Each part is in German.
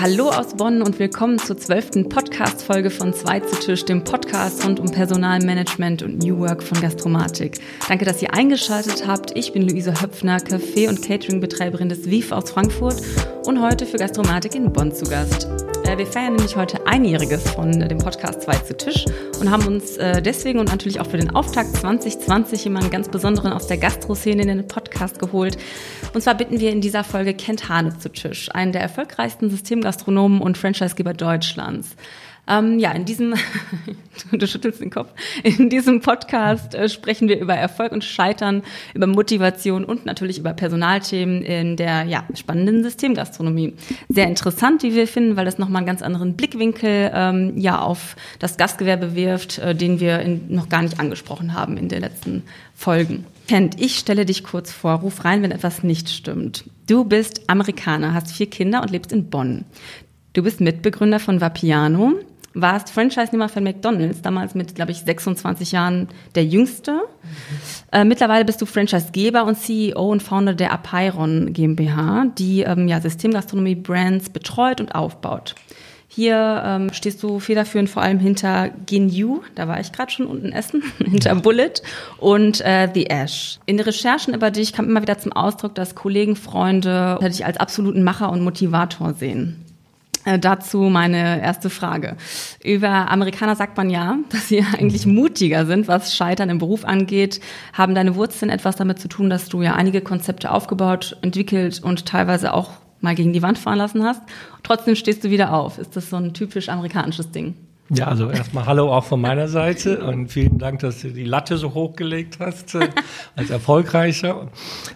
Hallo aus Bonn und willkommen zur zwölften Podcast-Folge von Zwei zu Tisch, dem Podcast rund um Personalmanagement und New Work von Gastromatik. Danke, dass ihr eingeschaltet habt. Ich bin Luise Höpfner, Café- und Catering-Betreiberin des WIF aus Frankfurt und heute für Gastromatik in Bonn zu Gast. Wir feiern nämlich heute Einjähriges von dem Podcast 2 zu Tisch und haben uns äh, deswegen und natürlich auch für den Auftakt 2020 jemanden ganz Besonderen aus der Gastro-Szene in den Podcast geholt. Und zwar bitten wir in dieser Folge Kent Hane zu Tisch, einen der erfolgreichsten Systemgastronomen und Franchisegeber Deutschlands. Ähm, ja, in diesem, du schüttelst den Kopf, in diesem Podcast äh, sprechen wir über Erfolg und Scheitern, über Motivation und natürlich über Personalthemen in der ja, spannenden Systemgastronomie. Sehr interessant, wie wir finden, weil das nochmal einen ganz anderen Blickwinkel ähm, ja, auf das Gastgewerbe wirft, äh, den wir in, noch gar nicht angesprochen haben in den letzten Folgen. Kent, ich stelle dich kurz vor, ruf rein, wenn etwas nicht stimmt. Du bist Amerikaner, hast vier Kinder und lebst in Bonn. Du bist Mitbegründer von Vapiano, warst Franchise-Nehmer von McDonalds, damals mit, glaube ich, 26 Jahren der jüngste. Mhm. Äh, mittlerweile bist du Franchise-Geber und CEO und Founder der Apeiron GmbH, die ähm, ja, Systemgastronomie-Brands betreut und aufbaut. Hier ähm, stehst du federführend vor allem hinter Genu, da war ich gerade schon unten essen, hinter Bullet und äh, The Ash. In den Recherchen über dich kam immer wieder zum Ausdruck, dass Kollegen, Freunde dich als absoluten Macher und Motivator sehen. Äh, dazu meine erste Frage. Über Amerikaner sagt man ja, dass sie eigentlich mhm. mutiger sind, was Scheitern im Beruf angeht. Haben deine Wurzeln etwas damit zu tun, dass du ja einige Konzepte aufgebaut, entwickelt und teilweise auch mal gegen die Wand fahren lassen hast? Trotzdem stehst du wieder auf. Ist das so ein typisch amerikanisches Ding? Ja, also erstmal Hallo auch von meiner Seite und vielen Dank, dass du die Latte so hochgelegt hast äh, als erfolgreicher.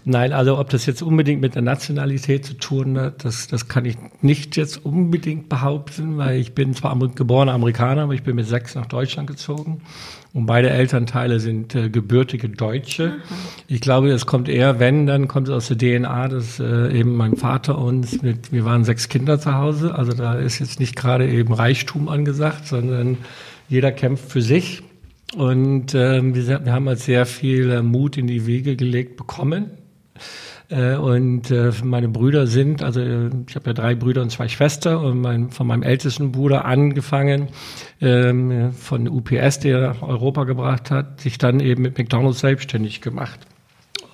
Nein, also ob das jetzt unbedingt mit der Nationalität zu tun hat, das, das kann ich nicht jetzt unbedingt behaupten, weil ich bin zwar geborener Amerikaner, aber ich bin mit sechs nach Deutschland gezogen und beide Elternteile sind äh, gebürtige Deutsche. Aha. Ich glaube, es kommt eher, wenn, dann kommt es aus der DNA, dass äh, eben mein Vater uns mit, wir waren sechs Kinder zu Hause, also da ist jetzt nicht gerade eben Reichtum angesagt, sondern jeder kämpft für sich. Und ähm, wir, wir haben halt sehr viel äh, Mut in die Wege gelegt bekommen und äh, meine Brüder sind, also äh, ich habe ja drei Brüder und zwei Schwestern und mein, von meinem ältesten Bruder angefangen, ähm, von UPS, der Europa gebracht hat, sich dann eben mit McDonald's selbstständig gemacht.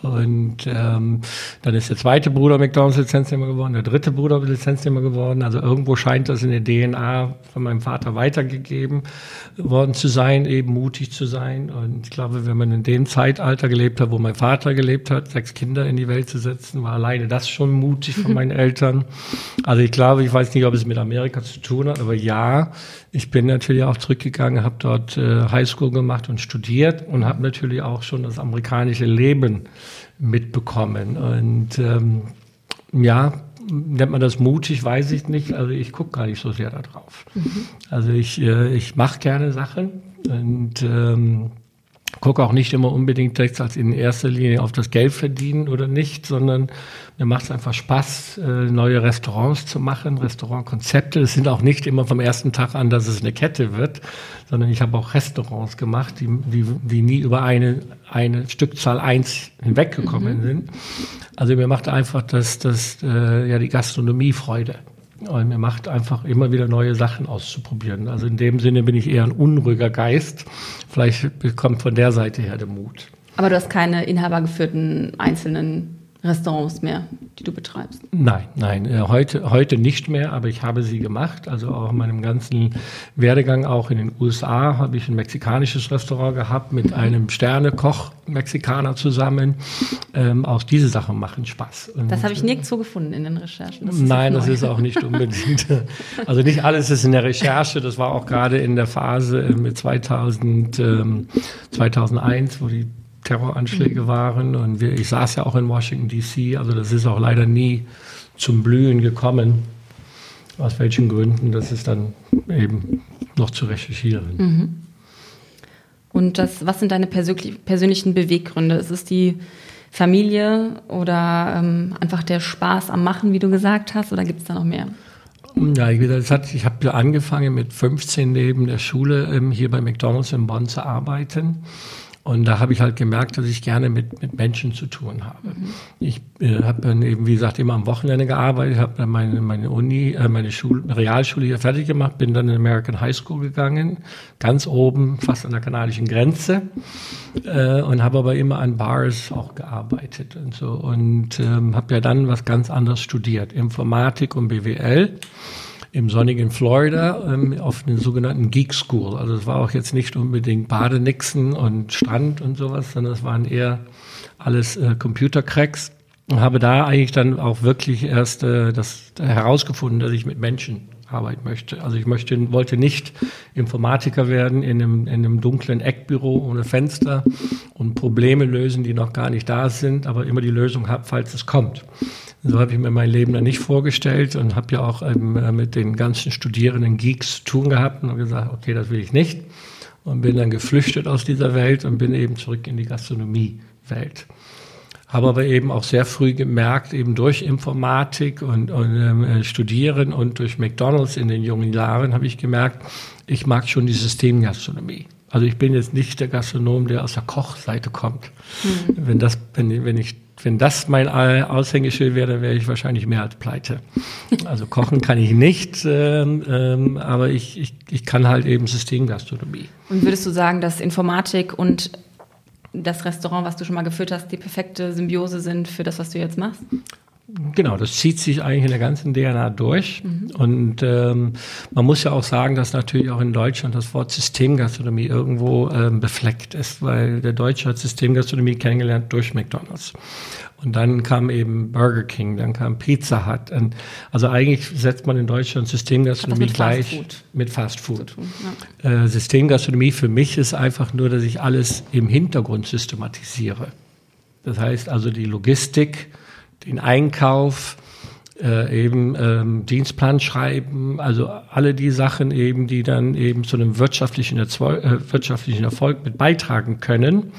Und ähm, dann ist der zweite Bruder McDonalds Lizenznehmer geworden, der dritte Bruder Lizenznehmer geworden. Also irgendwo scheint das in der DNA von meinem Vater weitergegeben worden zu sein, eben mutig zu sein. Und ich glaube, wenn man in dem Zeitalter gelebt hat, wo mein Vater gelebt hat, sechs Kinder in die Welt zu setzen, war alleine das schon mutig von meinen Eltern. Also ich glaube, ich weiß nicht, ob es mit Amerika zu tun hat, aber ja, ich bin natürlich auch zurückgegangen, habe dort äh, Highschool gemacht und studiert und habe natürlich auch schon das amerikanische Leben mitbekommen. Und ähm, ja, nennt man das mutig, weiß ich nicht. Also ich gucke gar nicht so sehr darauf. Mhm. Also ich, äh, ich mache gerne Sachen und ähm, gucke auch nicht immer unbedingt direkt als in erster Linie auf das Geld verdienen oder nicht, sondern mir macht es einfach Spaß, äh, neue Restaurants zu machen, Restaurantkonzepte. Es sind auch nicht immer vom ersten Tag an, dass es eine Kette wird, sondern ich habe auch Restaurants gemacht, die, die, die nie über eine, eine Stückzahl eins hinweggekommen mhm. sind. Also mir macht einfach das, das, äh, ja, die Gastronomie Freude. Und mir macht einfach immer wieder neue Sachen auszuprobieren. Also in dem Sinne bin ich eher ein unruhiger Geist. Vielleicht kommt von der Seite her der Mut. Aber du hast keine inhabergeführten einzelnen Restaurants mehr, die du betreibst? Nein, nein, äh, heute, heute nicht mehr, aber ich habe sie gemacht. Also auch in meinem ganzen Werdegang, auch in den USA, habe ich ein mexikanisches Restaurant gehabt mit einem Sternekoch Mexikaner zusammen. Ähm, auch diese Sachen machen Spaß. Und das habe ich nirgendwo gefunden in den Recherchen. Das nein, das ist auch nicht unbedingt. also nicht alles ist in der Recherche. Das war auch gerade in der Phase äh, mit 2000, ähm, 2001, wo die Terroranschläge waren. Und wir, ich saß ja auch in Washington, D.C., also das ist auch leider nie zum Blühen gekommen. Aus welchen Gründen, das ist dann eben noch zu recherchieren. Mhm. Und das, was sind deine persönlichen Beweggründe? Ist es die Familie oder ähm, einfach der Spaß am Machen, wie du gesagt hast, oder gibt es da noch mehr? Ja, ich habe angefangen mit 15 neben der Schule ähm, hier bei McDonald's in Bonn zu arbeiten Und da habe ich halt gemerkt, dass ich gerne mit, mit Menschen zu tun habe. Mhm. Ich äh, habe dann eben, wie gesagt, immer am Wochenende gearbeitet, habe dann meine, meine Uni, äh, meine Schule, Realschule hier fertig gemacht, bin dann in American High School gegangen, ganz oben, fast an der kanadischen Grenze, äh, und habe aber immer an Bars auch gearbeitet und so. Und ähm, habe ja dann was ganz anderes studiert, Informatik und BWL im sonnigen Florida ähm, auf den sogenannten Geek School. Also es war auch jetzt nicht unbedingt Badenixen und Strand und sowas, sondern es waren eher alles äh, Computercracks. Und habe da eigentlich dann auch wirklich erst äh, das herausgefunden, dass ich mit Menschen arbeiten möchte. Also ich möchte, wollte nicht Informatiker werden in einem, in einem dunklen Eckbüro ohne Fenster und Probleme lösen, die noch gar nicht da sind, aber immer die Lösung habe, falls es kommt. So habe ich mir mein Leben dann nicht vorgestellt und habe ja auch ähm, mit den ganzen Studierenden Geeks zu tun gehabt und gesagt, okay, das will ich nicht. Und bin dann geflüchtet aus dieser Welt und bin eben zurück in die Gastronomiewelt. Habe aber eben auch sehr früh gemerkt, eben durch Informatik und, und ähm, äh, Studieren und durch McDonalds in den jungen Jahren habe ich gemerkt, ich mag schon die Systemgastronomie. Also ich bin jetzt nicht der Gastronom, der aus der Kochseite kommt. Mhm. Wenn das, wenn, wenn ich wenn das mein Aushängeschild wäre, dann wäre ich wahrscheinlich mehr als pleite. Also kochen kann ich nicht, ähm, ähm, aber ich, ich, ich kann halt eben Systemgastronomie. Und würdest du sagen, dass Informatik und das Restaurant, was du schon mal geführt hast, die perfekte Symbiose sind für das, was du jetzt machst? Genau, das zieht sich eigentlich in der ganzen DNA durch. Mhm. Und ähm, man muss ja auch sagen, dass natürlich auch in Deutschland das Wort Systemgastronomie irgendwo ähm, befleckt ist, weil der Deutsche hat Systemgastronomie kennengelernt durch McDonalds. Und dann kam eben Burger King, dann kam Pizza Hut. Und also eigentlich setzt man in Deutschland Systemgastronomie mit gleich Fast mit Fast Food. Tun, ja. äh, Systemgastronomie für mich ist einfach nur, dass ich alles im Hintergrund systematisiere. Das heißt also die Logistik, den Einkauf, äh, eben ähm, Dienstplan schreiben, also alle die Sachen eben, die dann eben zu einem wirtschaftlichen, Erzeu äh, wirtschaftlichen Erfolg mit beitragen können.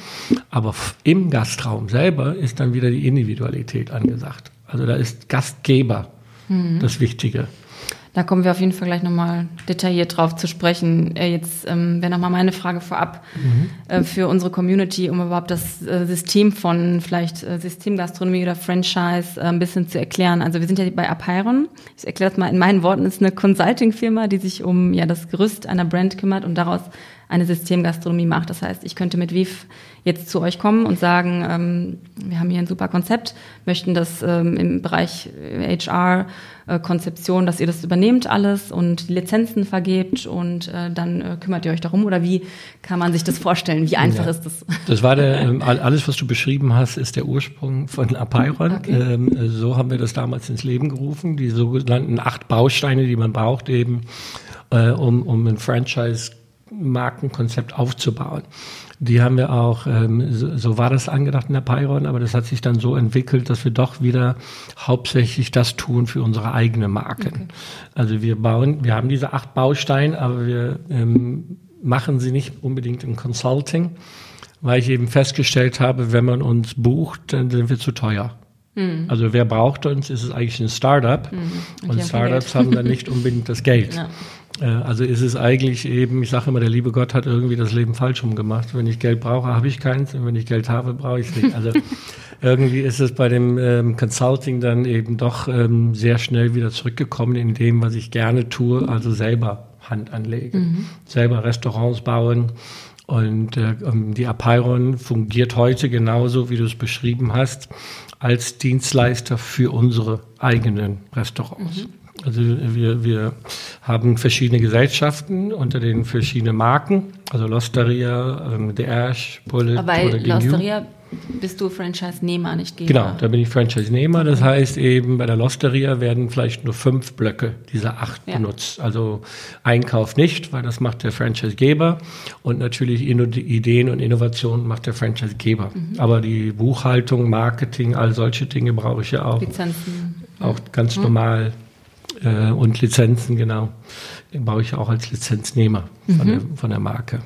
Aber im Gastraum selber ist dann wieder die Individualität angesagt. Also da ist Gastgeber mhm. das Wichtige. Da kommen wir auf jeden Fall gleich nochmal detailliert drauf zu sprechen. Äh, jetzt ähm, wäre nochmal meine Frage vorab mhm. äh, für unsere Community, um überhaupt das äh, System von vielleicht äh, Systemgastronomie oder Franchise äh, ein bisschen zu erklären. Also wir sind ja bei Apeiron. Ich erkläre das mal in meinen Worten. Es ist eine Consulting-Firma, die sich um ja das Gerüst einer Brand kümmert und daraus eine Systemgastronomie macht. Das heißt, ich könnte mit Viv jetzt zu euch kommen und sagen, ähm, wir haben hier ein super Konzept, möchten das ähm, im Bereich HR, äh, Konzeption, dass ihr das übernehmt alles und die Lizenzen vergebt und äh, dann äh, kümmert ihr euch darum oder wie kann man sich das vorstellen? Wie einfach ja. ist das? Das war der, ähm, alles, was du beschrieben hast, ist der Ursprung von Apeiron. Okay. Ähm, so haben wir das damals ins Leben gerufen, die sogenannten acht Bausteine, die man braucht eben, äh, um, um ein Franchise Markenkonzept aufzubauen. Die haben wir auch, ähm, so, so, war das angedacht in der Pyron, aber das hat sich dann so entwickelt, dass wir doch wieder hauptsächlich das tun für unsere eigene Marken. Okay. Also wir bauen, wir haben diese acht Bausteine, aber wir ähm, machen sie nicht unbedingt im Consulting, weil ich eben festgestellt habe, wenn man uns bucht, dann sind wir zu teuer. Mhm. Also wer braucht uns, ist es eigentlich ein Startup. Mhm. Und Startups haben dann nicht unbedingt das Geld. Ja. Äh, also ist es eigentlich eben, ich sage immer, der liebe Gott hat irgendwie das Leben falsch rumgemacht. Wenn ich Geld brauche, habe ich keins und wenn ich Geld habe, brauche ich es nicht. Also irgendwie ist es bei dem ähm, Consulting dann eben doch ähm, sehr schnell wieder zurückgekommen in dem, was ich gerne tue, also selber Hand anlege, mhm. selber Restaurants bauen. Und äh, ähm, die Apeiron fungiert heute genauso, wie du es beschrieben hast, als Dienstleister für unsere eigenen Restaurants. Mhm. Also wir, wir haben verschiedene Gesellschaften unter den verschiedenen Marken, also Losteria, ähm, The Ash, Bullet Aber bei oder Losteria bist du Franchise-Nehmer, nicht Geber. Genau, da bin ich Franchise-Nehmer. Das heißt eben, bei der Losteria werden vielleicht nur fünf Blöcke dieser acht ja. benutzt. Also Einkauf nicht, weil das macht der Franchise-Geber. Und natürlich Ideen und Innovationen macht der Franchise-Geber. Mhm. Aber die Buchhaltung, Marketing, all solche Dinge brauche ich ja auch. Lizenzen. Auch ganz mhm. normal äh, und Lizenzen, genau. Den baue ich auch als Lizenznehmer mhm. von, der, von der Marke.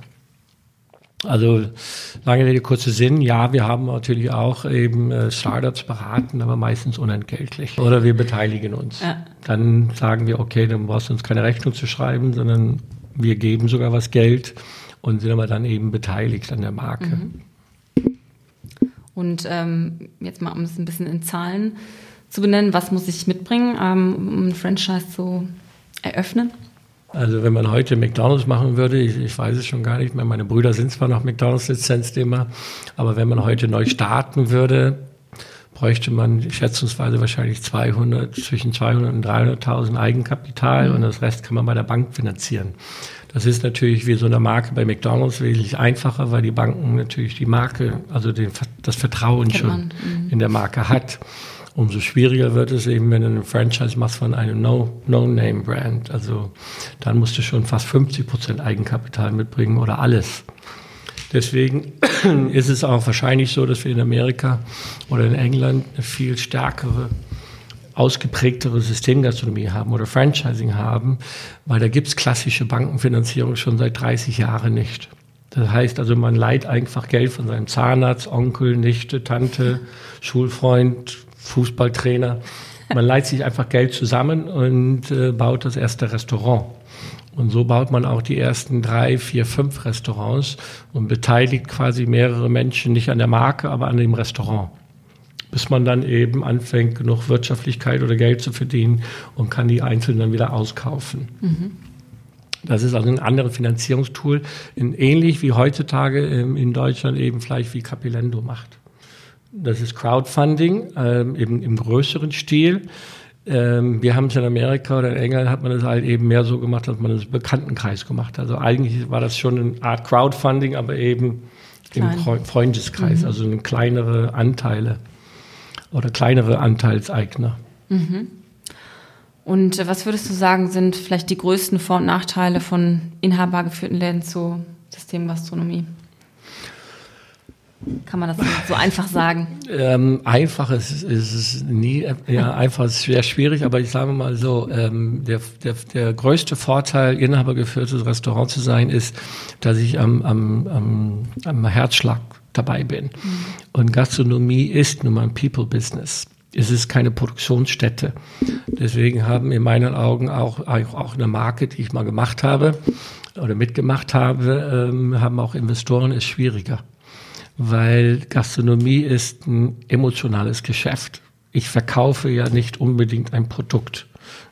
Also lange Rede, kurzer Sinn. Ja, wir haben natürlich auch eben äh, Startups beraten, aber meistens unentgeltlich. Oder wir beteiligen uns. Ja. Dann sagen wir, okay, dann brauchst du uns keine Rechnung zu schreiben, sondern wir geben sogar was Geld und sind aber dann eben beteiligt an der Marke. Mhm. Und ähm, jetzt mal, um es ein bisschen in Zahlen zu benennen, was muss ich mitbringen, ähm, um ein Franchise zu eröffnen? Also wenn man heute McDonalds machen würde, ich, ich weiß es schon gar nicht mehr, meine Brüder sind zwar noch McDonalds-Lizenznehmer, aber wenn man heute neu starten würde, bräuchte man schätzungsweise wahrscheinlich 200, zwischen 200 und 300.000 Eigenkapital mhm. und das Rest kann man bei der Bank finanzieren. Das ist natürlich wie so eine Marke bei McDonalds wesentlich einfacher, weil die Banken natürlich die Marke, also den, das Vertrauen schon mhm. in der Marke hat. Umso schwieriger wird es eben, wenn du einen Franchise machst von einem No-Name-Brand. also dann musst du schon fast 50 Prozent Eigenkapital mitbringen oder alles. Deswegen ist es auch wahrscheinlich so, dass wir in Amerika oder in England eine viel stärkere, ausgeprägtere Systemgastronomie haben oder Franchising haben, weil da gibt es klassische Bankenfinanzierung schon seit 30 Jahren nicht. Das heißt also, man leiht einfach Geld von seinem Zahnarzt, Onkel, Nichte, Tante, Schulfreund, Fußballtrainer. Man leiht sich einfach Geld zusammen und äh, baut das erste Restaurant. Und so baut man auch die ersten drei, vier, fünf Restaurants und beteiligt quasi mehrere Menschen nicht an der Marke, aber an dem Restaurant. Bis man dann eben anfängt, genug Wirtschaftlichkeit oder Geld zu verdienen und kann die einzelnen dann wieder auskaufen. Mhm. Das ist also ein anderes Finanzierungstool, ähnlich wie heutzutage ähm, in Deutschland eben vielleicht wie Capilendo macht. Das ist Crowdfunding, ähm, eben im größeren Stil. Ähm, wir haben es in Amerika oder in England hat man es halt eben mehr so gemacht, dass man es im Bekanntenkreis gemacht hat. Also eigentlich war das schon eine Art Crowdfunding, aber eben Klein. im Freundeskreis, mhm. also kleinere Anteile oder kleinere Anteilseigner. Mhm. Und äh, was würdest du sagen, sind vielleicht die größten Vor- und Nachteile von inhabergeführten Läden zur Systemgastronomie? Kann man das so einfach sagen? Ähm, einfach ist, ist es nie, ja, einfach ist sehr schwierig, aber ich sage mal so, ähm, der, der, der größte Vorteil, inhabergeführtes Restaurant zu sein, ist, dass ich am, am, am, am Herzschlag dabei bin. Mhm. Und Gastronomie ist nun mal ein People-Business. Es ist keine Produktionsstätte. Deswegen haben in meinen Augen auch, auch eine Marke, die ich mal gemacht habe oder mitgemacht habe, ähm, haben auch Investoren es schwieriger weil Gastronomie ist ein emotionales Geschäft. Ich verkaufe ja nicht unbedingt ein Produkt.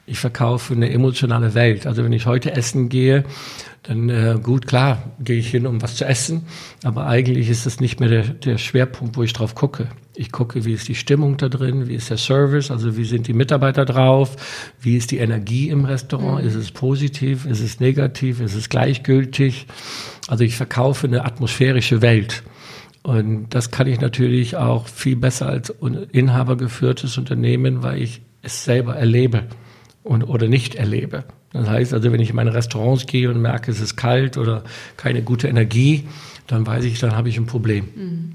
Ich verkaufe eine emotionale Welt. Also wenn ich heute essen gehe, dann äh, gut, klar, gehe ich hin, um was zu essen. Aber eigentlich ist das nicht mehr der, der Schwerpunkt, wo ich drauf gucke. Ich gucke, wie ist die Stimmung da drin, wie ist der Service, also wie sind die Mitarbeiter drauf, wie ist die Energie im Restaurant, mhm. ist es positiv, ist es negativ, ist es gleichgültig. Also ich verkaufe eine atmosphärische Welt. Und das kann ich natürlich auch viel besser als inhabergeführtes Unternehmen, weil ich es selber erlebe und, oder nicht erlebe. Das heißt also, wenn ich in meine Restaurants gehe und merke, es ist kalt oder keine gute Energie, dann weiß ich, dann habe ich ein Problem. Mhm.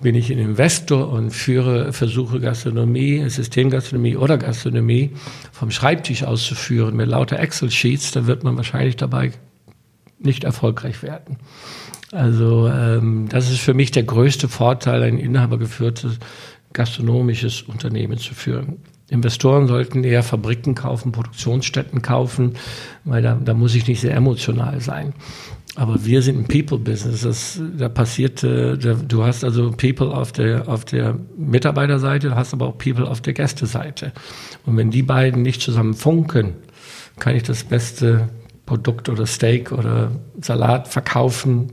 Bin ich ein Investor und führe, versuche Gastronomie, Systemgastronomie oder Gastronomie vom Schreibtisch aus zu führen mit lauter Excel-Sheets, dann wird man wahrscheinlich dabei nicht erfolgreich werden. Also ähm, das ist für mich der größte Vorteil, ein inhabergeführtes gastronomisches Unternehmen zu führen. Investoren sollten eher Fabriken kaufen, Produktionsstätten kaufen, weil da, da muss ich nicht sehr emotional sein. Aber wir sind ein People-Business. Das, da passiert, äh, da, du hast also People auf der, auf der Mitarbeiterseite, du hast aber auch People auf der Gästeseite. Und wenn die beiden nicht zusammen funken, kann ich das beste Produkt oder Steak oder Salat verkaufen,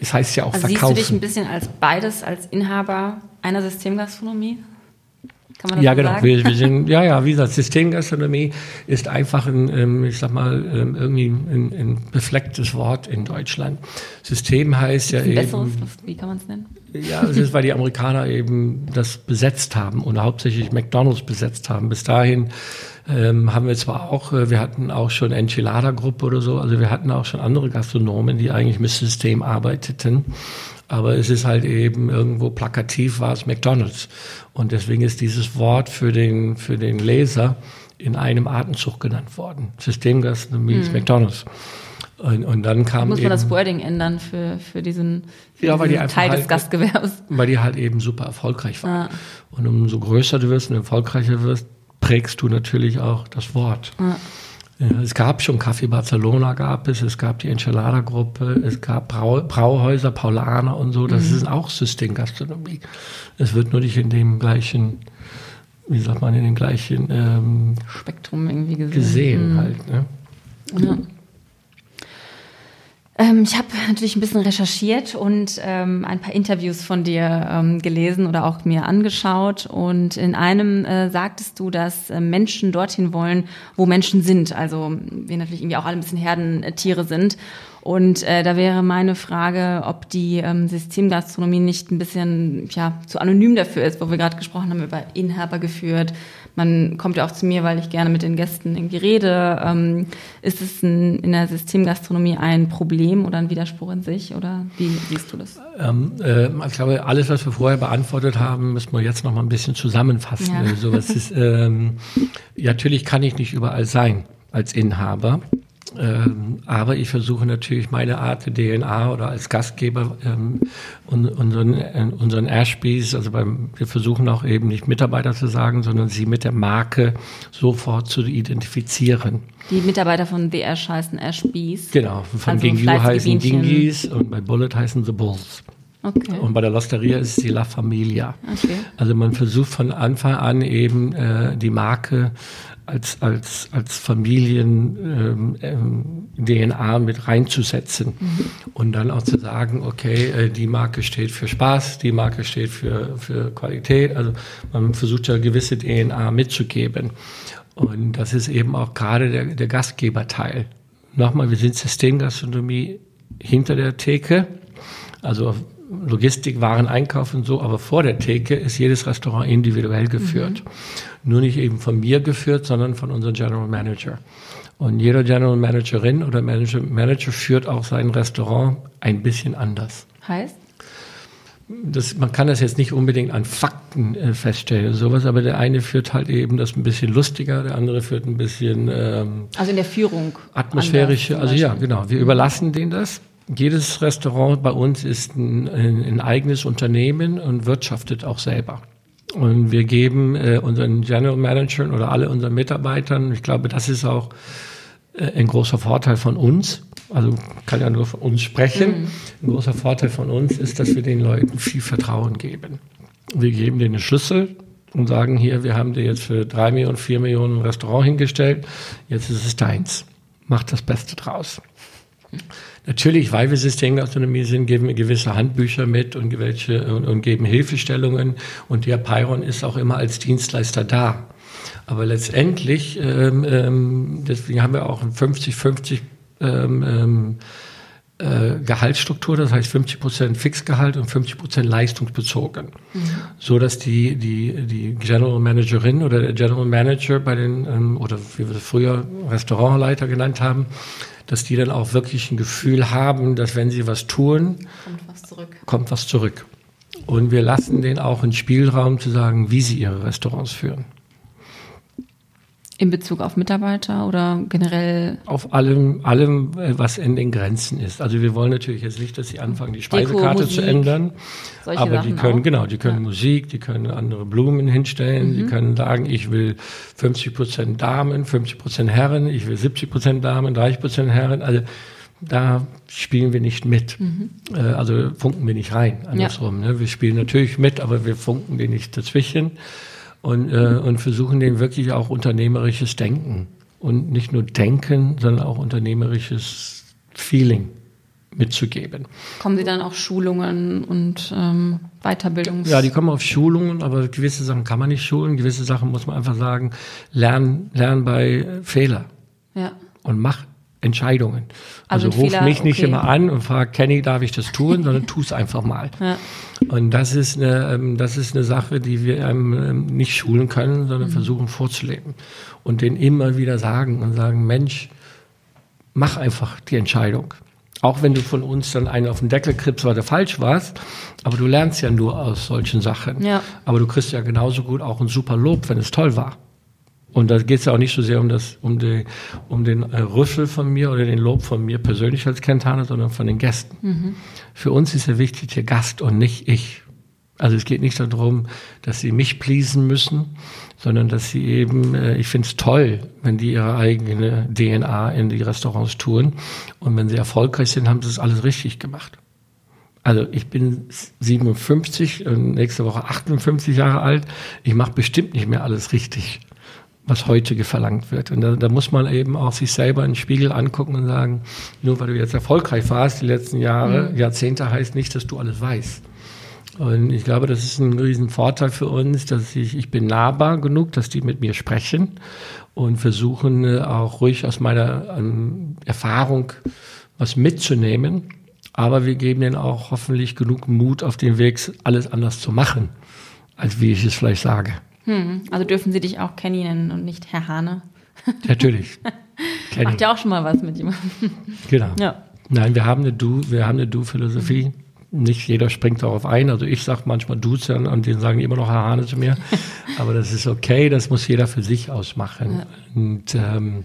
es heißt ja auch also verkaufen. Siehst du dich ein bisschen als beides, als Inhaber einer Systemgastronomie? Kann man das ja, so genau. Sagen? Wir, wir sind, ja, ja, wie gesagt, Systemgastronomie ist einfach ein, ähm, ich sag mal, ähm, irgendwie ein, ein beflecktes Wort in Deutschland. System heißt ja eben. Besseres, wie kann man es nennen? Ja, es ist, weil die Amerikaner eben das besetzt haben und hauptsächlich McDonalds besetzt haben. Bis dahin ähm, haben wir zwar auch, äh, wir hatten auch schon Enchilada-Gruppe oder so, also wir hatten auch schon andere Gastronomen, die eigentlich mit System arbeiteten. Aber es ist halt eben irgendwo plakativ war es McDonalds. Und deswegen ist dieses Wort für den, für den Leser in einem Atemzug genannt worden. Systemgastronomie hm. ist McDonalds. Und, und dann kam Muss man eben, das Wording ändern für, für diesen, für ja, diesen Teil halt, des Gastgewerbs? Weil die halt eben super erfolgreich war. Ah. Und umso größer du wirst und erfolgreicher wirst, prägst du natürlich auch das Wort. Ja, es gab schon Kaffee Barcelona gab es, es gab die Enchilada-Gruppe, es gab Brau Brauhäuser, Paulaner und so. Das mhm. ist auch Systemgastronomie. Es wird nur nicht in dem gleichen, wie sagt man, in dem gleichen ähm, Spektrum irgendwie gesehen, gesehen mhm. halt. Ne? Ja. Ähm, ich habe natürlich ein bisschen recherchiert und ähm, ein paar Interviews von dir ähm, gelesen oder auch mir angeschaut. Und in einem äh, sagtest du, dass äh, Menschen dorthin wollen, wo Menschen sind. Also wir natürlich irgendwie auch alle ein bisschen Herdentiere sind. Und äh, da wäre meine Frage, ob die ähm, Systemgastronomie nicht ein bisschen ja, zu anonym dafür ist, wo wir gerade gesprochen haben über Inhaber geführt, man kommt ja auch zu mir, weil ich gerne mit den Gästen irgendwie rede. Ähm, ist es ein, in der Systemgastronomie ein Problem oder ein Widerspruch in sich? Oder wie siehst du das? Ähm, äh, ich glaube, alles, was wir vorher beantwortet haben, müssen wir jetzt noch mal ein bisschen zusammenfassen. Ja. Also, was ist, ähm, natürlich kann ich nicht überall sein als Inhaber. Ähm, aber ich versuche natürlich meine Art der DNA oder als Gastgeber ähm, unseren, äh, unseren Ashbys, also beim, wir versuchen auch eben nicht Mitarbeiter zu sagen, sondern sie mit der Marke sofort zu identifizieren. Die Mitarbeiter von The Ash heißen Ashbys? Genau, von also Ging heißen Dingis und bei Bullet heißen The Bulls. Okay. Und bei der Losteria ist es die La Familia. Okay. Also man versucht von Anfang an eben äh, die Marke als, als, als Familien ähm, DNA mit reinzusetzen mhm. und dann auch zu sagen, okay, äh, die Marke steht für Spaß, die Marke steht für, für Qualität. Also man versucht ja gewisse DNA mitzugeben. Und das ist eben auch gerade der, der Gastgeberteil. Nochmal, wir sind Systemgastronomie hinter der Theke. Also Logistik, Waren, Einkauf und so, aber vor der Theke ist jedes Restaurant individuell geführt. Mhm. Nur nicht eben von mir geführt, sondern von unserem General Manager. Und jeder General Managerin oder Manager, Manager führt auch sein Restaurant ein bisschen anders. Heißt? Das, man kann das jetzt nicht unbedingt an Fakten äh, feststellen, sowas, aber der eine führt halt eben das ein bisschen lustiger, der andere führt ein bisschen ähm, also in der Führung atmosphärische, also ja, genau. Wir überlassen denen das jedes Restaurant bei uns ist ein, ein, eigenes Unternehmen und wirtschaftet auch selber. Und wir geben äh, unseren General Managern oder alle unseren Mitarbeitern, ich glaube, das ist auch äh, ein großer Vorteil von uns, also kann ja nur von uns sprechen, mhm. ein großer Vorteil von uns ist, dass wir den Leuten viel Vertrauen geben. Wir geben denen eine Schlüssel und sagen hier, wir haben dir jetzt für drei Millionen, vier Millionen ein Restaurant hingestellt, jetzt ist es deins. Mach das Beste draus. Natürlich, weil wir Systemgastronomie sind, geben wir gewisse Handbücher mit und, welche, und, und geben Hilfestellungen. Und der Pyron ist auch immer als Dienstleister da. Aber letztendlich, ähm, ähm, deswegen haben wir auch ein 50-50 ähm, ähm, äh, Gehaltsstruktur, das heißt 50 Prozent Fixgehalt und 50 Prozent leistungsbezogen, mhm. so dass die die die General Managerin oder der General Manager bei den ähm, oder wie wir das früher Restaurantleiter genannt haben, dass die dann auch wirklich ein Gefühl haben, dass wenn sie was tun, kommt was zurück. Kommt was zurück. Und wir lassen denen auch einen Spielraum zu sagen, wie sie ihre Restaurants führen. In Bezug auf Mitarbeiter oder generell? Auf allem, allem, äh, was in den Grenzen ist. Also wir wollen natürlich jetzt nicht, dass sie anfangen, die Speisekarte Deko, zu ändern. aber Sachen die können, auch. genau, die können ja. Musik, die können andere Blumen hinstellen, mhm. die können sagen, ich will 50 Prozent Damen, 50 Prozent Herren, ich will 70 Prozent Damen, 30 Prozent Herren. Also da spielen wir nicht mit. Mhm. Äh, also funken wir nicht rein, andersrum. Ja. Ne? Wir spielen natürlich mit, aber wir funken die nicht dazwischen und, äh, und versuchen denen wirklich auch unternehmerisches Denken und nicht nur Denken, sondern auch unternehmerisches Feeling mitzugeben. Kommen Sie dann auf Schulungen und ähm, Weiterbildungs? Ja, die kommen auf Schulungen, aber gewisse Sachen kann man nicht schulen, gewisse Sachen muss man einfach sagen, lernen, lernen bei Fehler. Ja. Und mach Entscheidungen. Also, also ruf Fehler, mich nicht okay. immer an und frag, Kenny, darf ich das tun, sondern tu es einfach mal. Ja. Und das ist eine, ähm, das ist eine Sache, die wir einem ähm, nicht schulen können, sondern mhm. versuchen vorzuleben. Und den immer wieder sagen und sagen, Mensch, mach einfach die Entscheidung. Auch wenn du von uns dann einen auf den Deckel kriegst, weil du falsch warst, aber du lernst ja nur aus solchen Sachen. Ja. Aber du kriegst ja genauso gut auch ein super Lob, wenn es toll war. Und da geht es ja auch nicht so sehr um, das, um, die, um den äh, Rüffel von mir oder den Lob von mir persönlich als Kentane, sondern von den Gästen. Mhm. Für uns ist der Gast und nicht ich. Also es geht nicht darum, dass sie mich pleasen müssen, sondern dass sie eben, äh, ich finde es toll, wenn die ihre eigene DNA in die Restaurants tun. Und wenn sie erfolgreich sind, haben sie es alles richtig gemacht. Also ich bin 57 und nächste Woche 58 Jahre alt. Ich mache bestimmt nicht mehr alles richtig, was heute verlangt wird. Und da, da, muss man eben auch sich selber in den Spiegel angucken und sagen, nur weil du jetzt erfolgreich warst die letzten Jahre, mhm. Jahrzehnte heißt nicht, dass du alles weißt. Und ich glaube, das ist ein riesen Vorteil für uns, dass ich, ich bin nahbar genug, dass die mit mir sprechen und versuchen äh, auch ruhig aus meiner ähm, Erfahrung was mitzunehmen. Aber wir geben ihnen auch hoffentlich genug Mut auf den Weg, alles anders zu machen, als wie ich es vielleicht sage. Hm, also dürfen Sie dich auch Kenny nennen und nicht Herr Hane? Natürlich. Macht ja auch schon mal was mit jemandem. Genau. Ja. Nein, wir haben eine Du, wir haben eine Du-Philosophie. Nicht jeder springt darauf ein. Also ich sage manchmal Dudes und denen sagen die immer noch Herr Hane zu mir. Aber das ist okay, das muss jeder für sich ausmachen. Ja. Und ähm,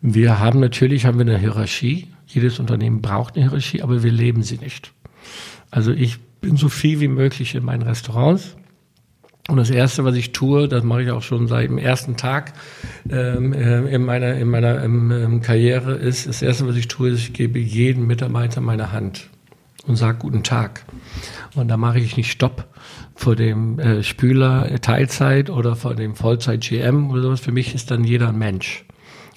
wir haben natürlich haben wir eine Hierarchie. Jedes Unternehmen braucht eine Hierarchie, aber wir leben sie nicht. Also ich bin so viel wie möglich in meinen Restaurants. Und das Erste, was ich tue, das mache ich auch schon seit dem ersten Tag ähm, äh, in meiner, in meiner ähm, ähm, Karriere, ist, das Erste, was ich tue, ist, ich gebe jedem Mitarbeiter meine Hand und sage guten Tag. Und da mache ich nicht Stopp vor dem äh, Spüler äh, Teilzeit oder vor dem Vollzeit GM oder sowas. Für mich ist dann jeder ein Mensch.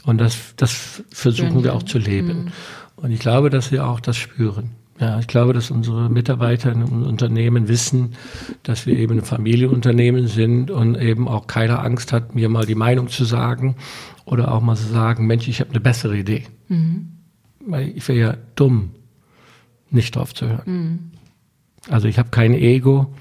Und das, das versuchen wir auch zu leben. Mhm. Und ich glaube, dass wir auch das spüren. Ja, ich glaube, dass unsere Mitarbeiter in Unternehmen wissen, dass wir eben ein Familienunternehmen sind und eben auch keiner Angst hat, mir mal die Meinung zu sagen oder auch mal zu sagen, Mensch, ich habe eine bessere Idee. Mhm. Weil ich wäre ja dumm, nicht drauf zu hören. Mhm. Also ich habe kein Ego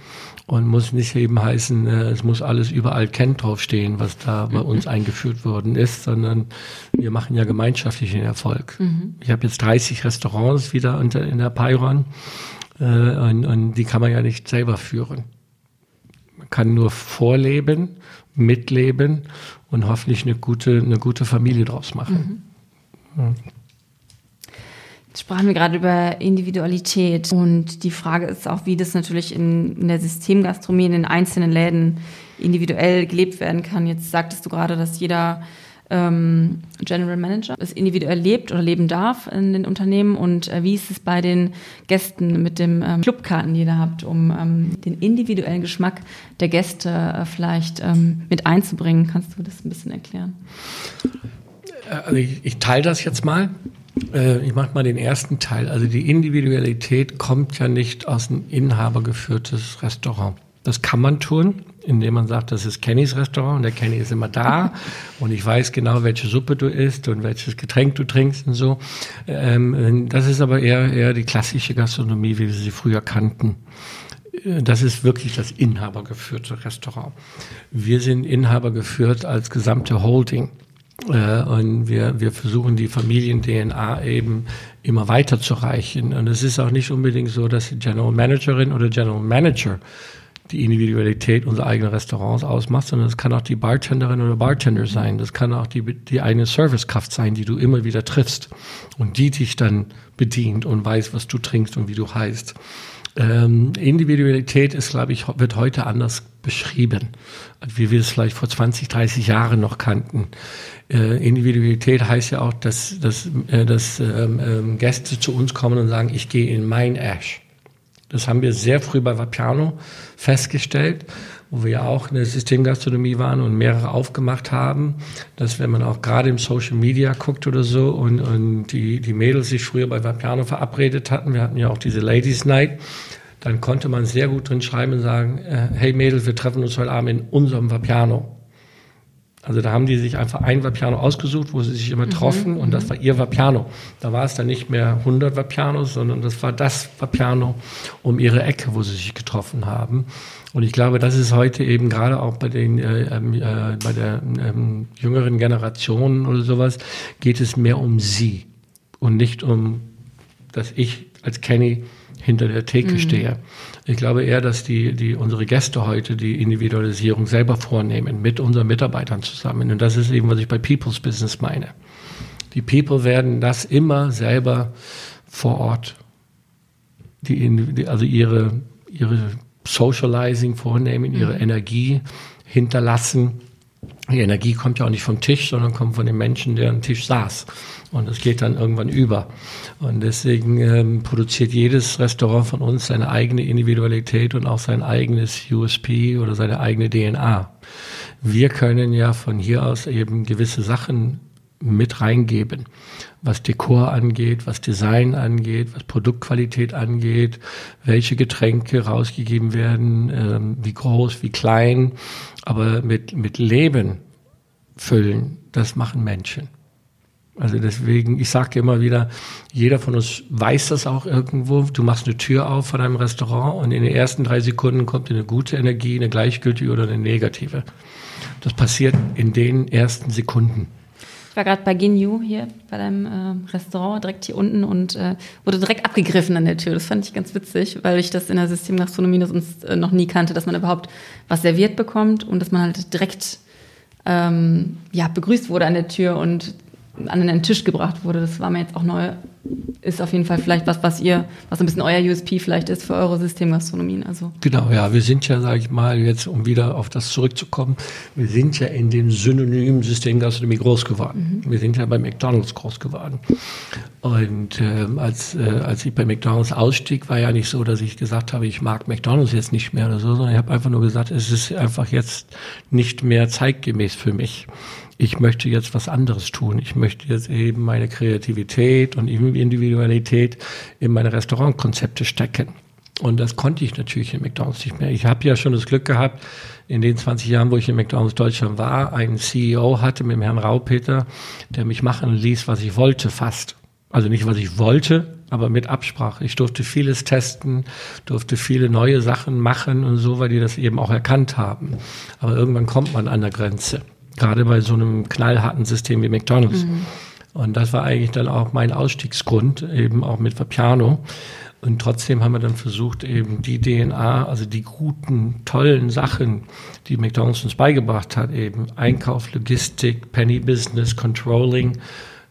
und muss nicht eben heißen, äh, es muss alles überall kennt draufstehen, was da bei uns mhm. eingeführt worden ist, sondern wir machen ja gemeinschaftlichen Erfolg. Mhm. Ich habe jetzt 30 Restaurants wieder unter, in der Pyron äh, und, und die kann man ja nicht selber führen. Man kann nur vorleben, mitleben und hoffentlich eine gute, eine gute Familie draus machen. Mhm. Ja sprachen wir gerade über Individualität und die Frage ist auch, wie das natürlich in, in der Systemgastronomie in den einzelnen Läden individuell gelebt werden kann. Jetzt sagtest du gerade, dass jeder ähm, General Manager es individuell lebt oder leben darf in den Unternehmen und äh, wie ist es bei den Gästen mit dem ähm, Clubkarten, die ihr habt, um ähm, den individuellen Geschmack der Gäste äh, vielleicht ähm, mit einzubringen? Kannst du das ein bisschen erklären? Also ich, ich teile das jetzt mal. Äh, ich mache mal den ersten Teil. Also die Individualität kommt ja nicht aus einem inhabergeführtes Restaurant. Das kann man tun, indem man sagt, das ist Kennys Restaurant und der Kenny ist immer da und ich weiß genau, welche Suppe du isst und welches Getränk du trinkst und so. Ähm, das ist aber eher, eher die klassische Gastronomie, wie wir sie früher kannten. Äh, das ist wirklich das inhabergeführte Restaurant. Wir sind Inhaber geführt als gesamte Holding. Äh, und wir, wir versuchen die Familien-DNA eben immer weiter zu reichen. Und es ist auch nicht unbedingt so, dass die General Managerin oder General Manager die Individualität unserer eigenen Restaurants ausmacht, sondern es kann auch die Bartenderin oder Bartender sein. Das kann auch die, die eine Servicekraft sein, die du immer wieder triffst und die dich dann bedient und weiß, was du trinkst und wie du heißt. Ähm, Individualität ist, glaube ich, wird heute anders beschrieben, wie wir es vielleicht vor 20, 30 Jahren noch kannten. Äh, Individualität heißt ja auch, dass, dass, äh, dass ähm, ähm, Gäste zu uns kommen und sagen, ich gehe in mein Ash. Das haben wir sehr früh bei Vapiano festgestellt, wo wir ja auch eine Systemgastronomie waren und mehrere aufgemacht haben, dass wenn man auch gerade im Social Media guckt oder so und, und die, die Mädels sich früher bei Vapiano verabredet hatten, wir hatten ja auch diese Ladies Night, dann konnte man sehr gut drin schreiben und sagen, äh, hey Mädels, wir treffen uns heute Abend in unserem Vapiano. Also da haben die sich einfach ein Vapiano ausgesucht, wo sie sich immer mhm. und das war ihr Vapiano. Da war es dann nicht mehr 100 Vapianos, sondern das war das Vapiano um ihre Ecke, wo sie sich getroffen haben. Und ich glaube, das ist heute eben gerade auch bei den äh, ähm, äh, bei der ähm, jüngeren Generation oder sowas geht es mehr um sie und nicht um, dass ich als Kenny hinter der Theke mhm. stehe. Ich glaube eher, dass die, die, unsere Gäste heute die Individualisierung selber vornehmen, mit unseren Mitarbeitern zusammen. Und das ist eben, was ich bei People's Business meine. Die People werden das immer selber vor Ort, die, also ihre, ihre Socializing vornehmen, ihre mhm. Energie hinterlassen. Die Energie kommt ja auch nicht vom Tisch, sondern kommt von dem Menschen, der am Tisch saß. Und es geht dann irgendwann über. Und deswegen ähm, produziert jedes Restaurant von uns seine eigene Individualität und auch sein eigenes USP oder seine eigene DNA. Wir können ja von hier aus eben gewisse Sachen mit reingeben, was Dekor angeht, was Design angeht, was Produktqualität angeht, welche Getränke rausgegeben werden, ähm, wie groß, wie klein, aber mit, mit Leben füllen, das machen Menschen. Also deswegen, ich sage immer wieder, jeder von uns weiß das auch irgendwo. Du machst eine Tür auf von einem Restaurant und in den ersten drei Sekunden kommt eine gute Energie, eine gleichgültige oder eine negative. Das passiert in den ersten Sekunden. War gerade bei Ginyu hier bei deinem äh, Restaurant direkt hier unten und äh, wurde direkt abgegriffen an der Tür. Das fand ich ganz witzig, weil ich das in der Systemgastronomie sonst äh, noch nie kannte, dass man überhaupt was serviert bekommt und dass man halt direkt ähm, ja, begrüßt wurde an der Tür und an den Tisch gebracht wurde. Das war mir jetzt auch neu. Ist auf jeden Fall vielleicht was, was ihr, was ein bisschen euer USP vielleicht ist für eure Systemgastronomien. Also. Genau, ja, wir sind ja, sage ich mal, jetzt, um wieder auf das zurückzukommen, wir sind ja in dem Synonym Systemgastronomie groß geworden. Mhm. Wir sind ja bei McDonalds groß geworden. Und äh, als, äh, als ich bei McDonalds ausstieg, war ja nicht so, dass ich gesagt habe, ich mag McDonalds jetzt nicht mehr oder so, sondern ich habe einfach nur gesagt, es ist einfach jetzt nicht mehr zeitgemäß für mich ich möchte jetzt was anderes tun. Ich möchte jetzt eben meine Kreativität und Individualität in meine Restaurantkonzepte stecken. Und das konnte ich natürlich in McDonald's nicht mehr. Ich habe ja schon das Glück gehabt, in den 20 Jahren, wo ich in McDonald's Deutschland war, einen CEO hatte mit dem Herrn Raupeter, der mich machen ließ, was ich wollte, fast. Also nicht, was ich wollte, aber mit Absprache. Ich durfte vieles testen, durfte viele neue Sachen machen und so, weil die das eben auch erkannt haben. Aber irgendwann kommt man an der Grenze. Gerade bei so einem knallharten System wie McDonalds. Mhm. Und das war eigentlich dann auch mein Ausstiegsgrund, eben auch mit Vapiano. Und trotzdem haben wir dann versucht, eben die DNA, also die guten, tollen Sachen, die McDonalds uns beigebracht hat, eben Einkauf, Logistik, Penny Business, Controlling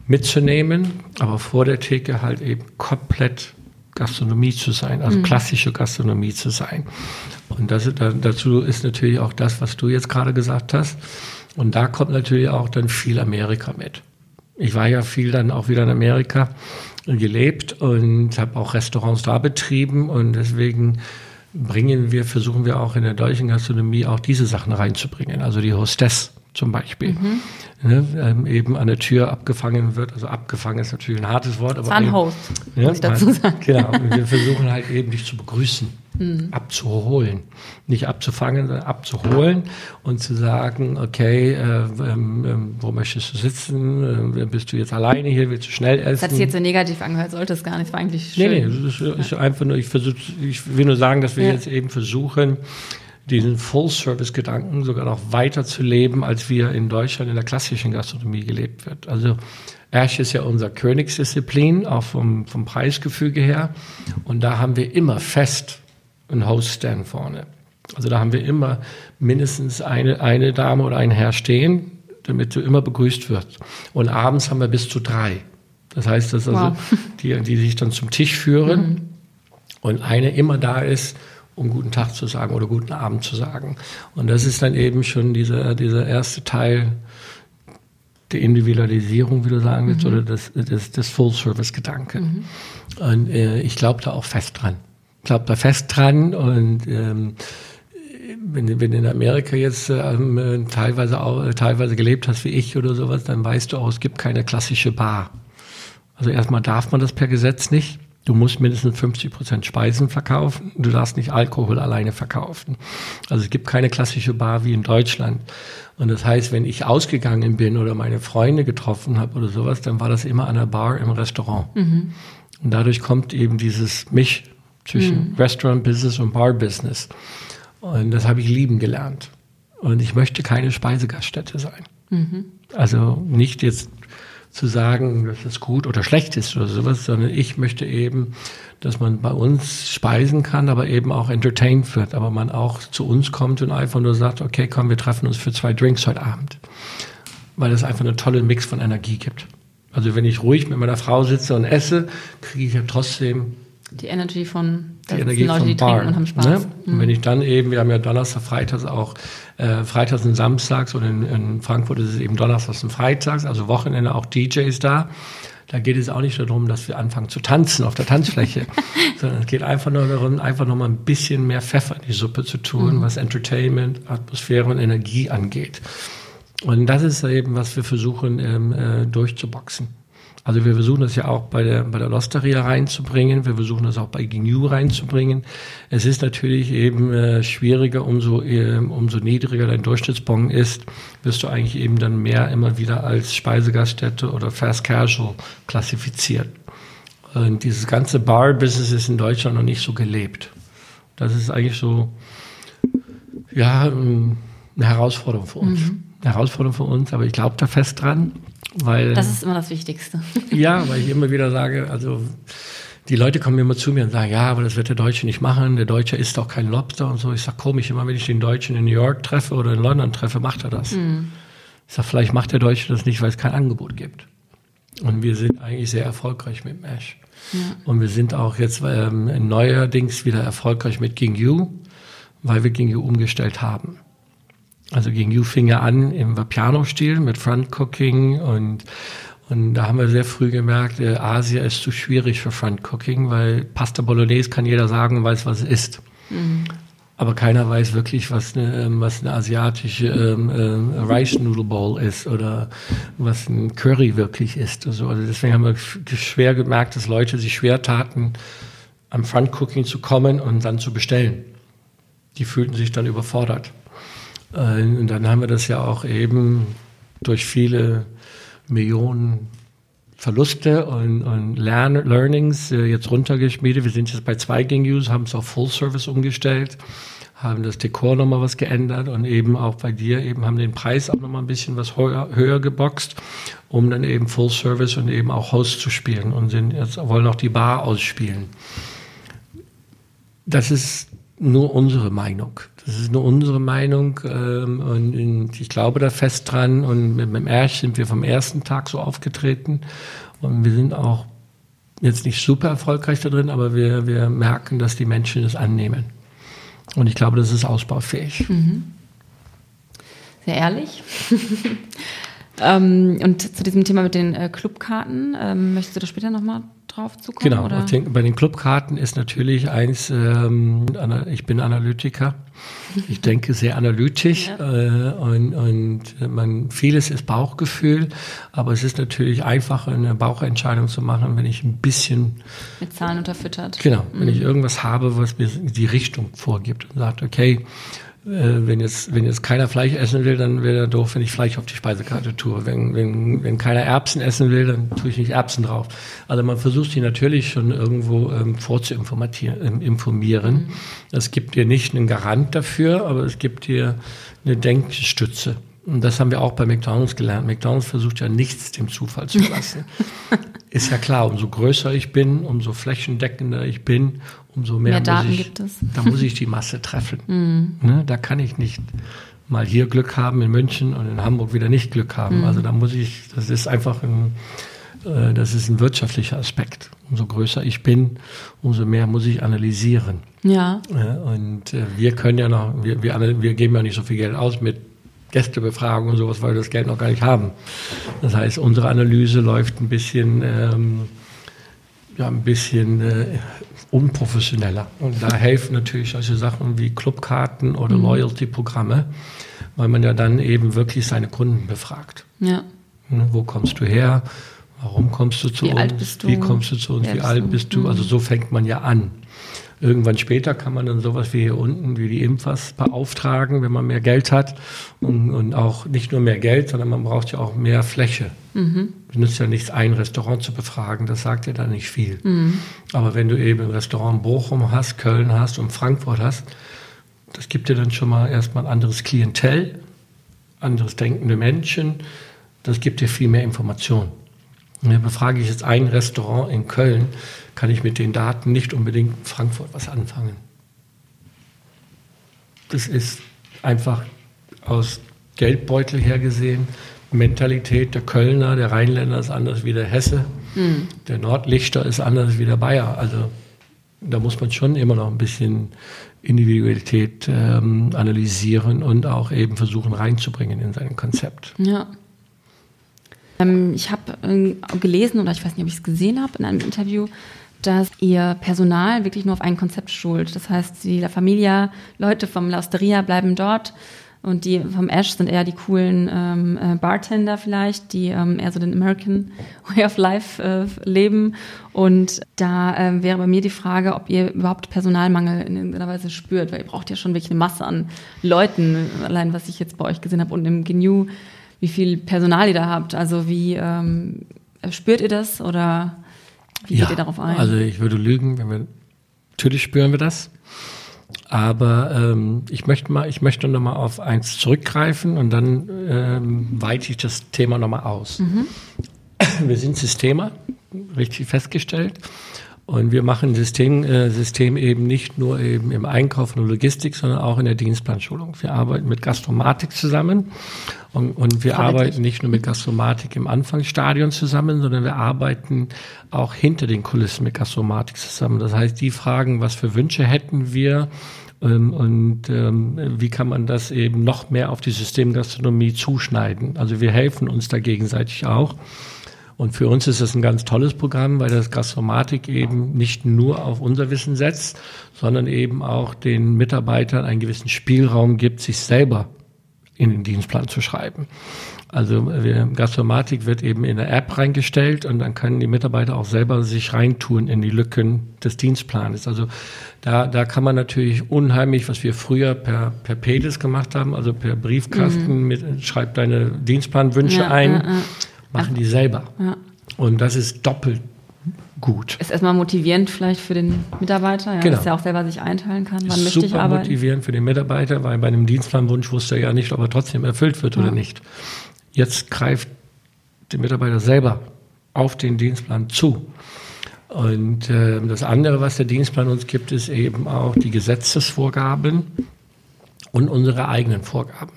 mitzunehmen, aber vor der Theke halt eben komplett Gastronomie zu sein, also mhm. klassische Gastronomie zu sein. Und das, dazu ist natürlich auch das, was du jetzt gerade gesagt hast. Und da kommt natürlich auch dann viel Amerika mit. Ich war ja viel dann auch wieder in Amerika gelebt und habe auch Restaurants da betrieben und deswegen bringen wir, versuchen wir auch in der deutschen Gastronomie auch diese Sachen reinzubringen. Also die Hostess zum Beispiel. Mhm. Ne, ähm, eben an der Tür abgefangen wird. Also abgefangen ist natürlich ein hartes Wort. Aber eben, muss ich dazu sagen. Genau, wir versuchen halt eben dich zu begrüßen, mhm. abzuholen. Nicht abzufangen, sondern abzuholen und zu sagen, okay, äh, ähm, ähm wo möchtest du sitzen? Äh, bist du jetzt alleine hier? Willst du schnell essen? Das hat sich jetzt so negativ angehört, sollte es gar nicht, war eigentlich schön. Nee, nee, das ist, ist einfach nur, ich versuche, ich will nur sagen, dass wir ja. jetzt eben versuchen, diesen Full-Service-Gedanken sogar noch weiter zu leben, als wir in Deutschland in der klassischen Gastronomie gelebt wird. Also Ash ist ja unser Königsdisziplin, auch vom, vom Preisgefüge her. Und da haben wir immer fest einen Host-Stand vorne. Also da haben wir immer mindestens eine, eine Dame oder einen Herr stehen, damit du immer begrüßt wirst. Und abends haben wir bis zu drei. Das heißt, dass also wow. die, die sich dann zum Tisch führen mhm. und eine immer da ist, um guten Tag zu sagen oder guten Abend zu sagen. Und das ist dann eben schon dieser, dieser erste Teil der Individualisierung, wie du sagen willst, mhm. oder des, des, des Full-Service-Gedanken. Mhm. Und äh, ich glaube da auch fest dran. Ich glaube da fest dran und ähm, wenn, wenn du in Amerika jetzt ähm, teilweise auch, teilweise gelebt hast wie ich oder sowas, dann weißt du auch, es gibt keine klassische Bar. Also erstmal darf man das per Gesetz nicht. Du musst mindestens 50 Prozent Speisen verkaufen. Du darfst nicht Alkohol alleine verkaufen. Also es gibt keine klassische Bar wie in Deutschland. Und das heißt, wenn ich ausgegangen bin oder meine Freunde getroffen habe oder sowas, dann war das immer an der Bar im Restaurant. Mhm. Und dadurch kommt eben dieses Misch zwischen mhm. Restaurant-Business und Bar-Business. Und das habe ich lieben gelernt. Und ich möchte keine Speisegaststätte sein. Mhm. Also nicht jetzt zu sagen, dass das gut oder schlecht ist oder sowas, sondern ich möchte eben, dass man bei uns speisen kann, aber eben auch entertained wird, aber man auch zu uns kommt und einfach nur sagt, okay, komm, wir treffen uns für zwei Drinks heute Abend. Weil es einfach einen tollen Mix von Energie gibt. Also wenn ich ruhig mit meiner Frau sitze und esse, kriege ich ja trotzdem Die Energy von die Energie Leute, vom die Bar. trinken und haben Spaß. Ne? Und wenn ich dann eben, wir haben ja Donnerstag, Freitags auch, äh, Freitags und Samstags und in, in Frankfurt ist es eben Donnerstags und Freitags, also Wochenende auch DJs da. Da geht es auch nicht darum, dass wir anfangen zu tanzen auf der Tanzfläche, sondern es geht einfach nur darum, einfach noch mal ein bisschen mehr Pfeffer in die Suppe zu tun, was Entertainment, Atmosphäre und Energie angeht. Und das ist eben, was wir versuchen ähm, äh, durchzuboxen. Also wir versuchen das ja auch bei der, bei der Losteria reinzubringen, wir versuchen das auch bei GNU reinzubringen. Es ist natürlich eben äh, schwieriger, umso, äh, umso niedriger dein Durchschnittsbon ist, wirst du eigentlich eben dann mehr immer wieder als Speisegaststätte oder Fast Casual klassifiziert. Und dieses ganze Bar-Business ist in Deutschland noch nicht so gelebt. Das ist eigentlich so, ja, eine Herausforderung für uns. Mhm. Eine Herausforderung für uns, aber ich glaube da fest dran, weil. Das ist immer das Wichtigste. Ja, weil ich immer wieder sage, also die Leute kommen immer zu mir und sagen, ja, aber das wird der Deutsche nicht machen, der Deutsche isst auch kein Lobster und so. Ich sage komisch, immer wenn ich den Deutschen in New York treffe oder in London treffe, macht er das. Ich sage, vielleicht macht der Deutsche das nicht, weil es kein Angebot gibt. Und wir sind eigentlich sehr erfolgreich mit Mesh. Und wir sind auch jetzt ähm, neuerdings wieder erfolgreich mit King You, weil wir King You umgestellt haben. Also King You fing an im Vapiano-Stil mit Front Cooking und und da haben wir sehr früh gemerkt, äh, Asia ist zu schwierig für Front Cooking, weil Pasta Bolognese kann jeder sagen und weiß, was es ist. Aber keiner weiß wirklich, was eine, ähm, was eine asiatische ähm, äh, Rice Noodle Bowl ist oder was ein Curry wirklich ist. Also, also deswegen haben wir schwer gemerkt, dass Leute sich schwer taten, am Front Cooking zu kommen und dann zu bestellen. Die fühlten sich dann überfordert. Äh, Und dann haben wir das ja auch eben durch viele Millionen Verluste und, und Lern Learnings äh, jetzt runtergeschmiedet. Wir sind jetzt bei zwei Gang-Use, haben es auf Full Service umgestellt, haben das Dekor nochmal was geändert und eben auch bei dir eben haben den Preis auch nochmal ein bisschen was höher, höher geboxt, um dann eben Full Service und eben auch Host zu spielen und sind jetzt wollen auch die Bar ausspielen. Das ist nur unsere Meinung. Das ist nur unsere Meinung ähm, und, ich glaube da fest dran. Und mit, mit dem Erch sind wir vom ersten Tag so aufgetreten und wir sind auch jetzt nicht super erfolgreich da drin, aber wir, wir merken, dass die Menschen es annehmen. Und ich glaube, das ist ausbaufähig. Sehr ehrlich. ähm, und zu diesem Thema mit den äh, Clubkarten, ähm, möchtest du da später nochmal drauf zukommen? Genau, Oder? bei den Clubkarten ist natürlich eins, ähm, ich bin Analytiker. Ich denke sehr analytisch äh, und, und man, vieles ist Bauchgefühl, aber es ist natürlich einfacher, eine Bauchentscheidung zu machen, wenn ich ein bisschen Mit Zahlen unterfüttert. Genau, wenn ich irgendwas habe, was mir die Richtung vorgibt und sagt, okay, wenn jetzt, wenn jetzt keiner Fleisch essen will, dann wäre er doof, wenn ich Fleisch auf die Speisekarte tue. Wenn, wenn, wenn keiner Erbsen essen will, dann tue ich nicht Erbsen drauf. Also man versucht sich natürlich schon irgendwo ähm, vorzuinformieren. informieren. Es gibt dir nicht einen Garant dafür, aber es gibt dir eine Denkstütze. Und das haben wir auch bei McDonalds gelernt. McDonalds versucht ja nichts dem Zufall zu lassen. Ist ja klar, umso größer ich bin, umso flächendeckender ich bin, umso mehr, Mehr Daten muss ich, gibt es. da muss ich die Masse treffen. Ne, da kann ich nicht mal hier Glück haben in München und in Hamburg wieder nicht Glück haben. Also da muss ich, das ist einfach ein, äh, das ist ein wirtschaftlicher Aspekt. Umso größer ich bin, umso mehr muss ich analysieren. Ja. Ja, und äh, wir können ja noch, wir, wir, wir geben ja nicht so viel Geld aus mit Gästebefragung und sowas, weil wir das Geld noch gar nicht haben. Das heißt, unsere Analyse läuft ein bisschen, ähm, ja, ein bisschen äh, unprofessioneller. Und da helfen natürlich solche Sachen wie Clubkarten oder Loyalty-Programme, weil man ja dann eben wirklich seine Kunden befragt. Ja. Ne, Wo kommst du her? Warum kommst du zu Wie uns? alt bist du? Wie kommst du zu uns? Wie bist alt du? bist du? Also so fängt man ja an. Irgendwann später kann man dann sowas wie hier unten, wie die Impfers beauftragen, wenn man mehr Geld hat. Und, und auch nicht nur mehr Geld, sondern man braucht ja auch mehr Fläche. Es nützt ja nichts, ein Restaurant zu befragen, das sagt ja dann nicht viel. Aber wenn du eben ein Restaurant Bochum hast, Köln hast und Frankfurt hast, das gibt dir dann schon mal erstmal ein anderes Klientel, anderes denkende Menschen. Das gibt dir viel mehr Information. Befrage ich jetzt ein Restaurant in Köln, kann ich mit den Daten nicht unbedingt in Frankfurt was anfangen. Das ist einfach aus Geldbeutel her gesehen, Mentalität der Kölner, der Rheinländer ist anders wie der Hesse, der Nordlichter ist anders wie der Bayer. Also da muss man schon immer noch ein bisschen Individualität ähm, analysieren und auch eben versuchen reinzubringen in sein Konzept. Ja. Ähm, ich habe äh, gelesen, oder ich weiß nicht, ob ich es gesehen habe, in einem Interview, dass ihr Personal wirklich nur auf ein Konzept schult. Das heißt, die La Familia, Leute vom La Osteria bleiben dort und die vom Ash sind eher die coolen ähm, äh, Bartender vielleicht, die ähm, eher so den American Way of Life äh, leben. Und da äh, wäre bei mir die Frage, ob ihr überhaupt Personalmangel in irgendeiner Weise spürt, weil ihr braucht ja schon wirklich eine Masse an Leuten, allein was ich jetzt bei euch gesehen habe und im GNU, wie viel Personal ihr da habt. Also wie ähm, spürt ihr das oder wie ja, geht ihr darauf ein? Also ich würde lügen, wenn wir natürlich spüren wir das. Aber ähm, ich möchte mal, ich möchte noch mal auf eins zurückgreifen und dann ähm, weite ich das Thema noch mal aus. Mhm. Wir sind Systemer, richtig festgestellt. Und wir machen System, äh, System eben nicht nur eben im Einkauf und Logistik, sondern auch in der Dienstplanschulung. Wir arbeiten mit Gastromatik zusammen und, und wir arbeiten nicht nur mit Gastromatik im Anfangsstadion zusammen, sondern wir arbeiten auch hinter den Kulissen mit Gastromatik zusammen. Das heißt, die fragen, was für Wünsche hätten wir ähm, und ähm, wie kann man das eben noch mehr auf die Systemgastronomie zuschneiden. Also wir helfen uns da gegenseitig auch. Und für uns ist das ein ganz tolles Programm, weil das Gastromatik eben nicht nur auf unser Wissen setzt, sondern eben auch den Mitarbeitern einen gewissen Spielraum gibt, sich selber in den Dienstplan zu schreiben. Also Gastromatik wird eben in der App reingestellt und dann können die Mitarbeiter auch selber sich reintun in die Lücken des Dienstplanes. Also da, da kann man natürlich unheimlich, was wir früher per, per PEDIS gemacht haben, also per Briefkasten, mhm. mit, schreib deine Dienstplanwünsche ja, ein. Ja, ja machen die selber. Ja. Und das ist doppelt gut. Ist erstmal motivierend vielleicht für den Mitarbeiter, ja, genau. dass er auch selber sich einteilen kann, wann möchte ich arbeiten. motivierend für den Mitarbeiter, weil bei einem Dienstplanwunsch wusste er ja nicht, ob er trotzdem erfüllt wird ja. oder nicht. Jetzt greift der Mitarbeiter selber auf den Dienstplan zu. Und äh, das andere, was der Dienstplan uns gibt, ist eben auch die Gesetzesvorgaben und unsere eigenen Vorgaben.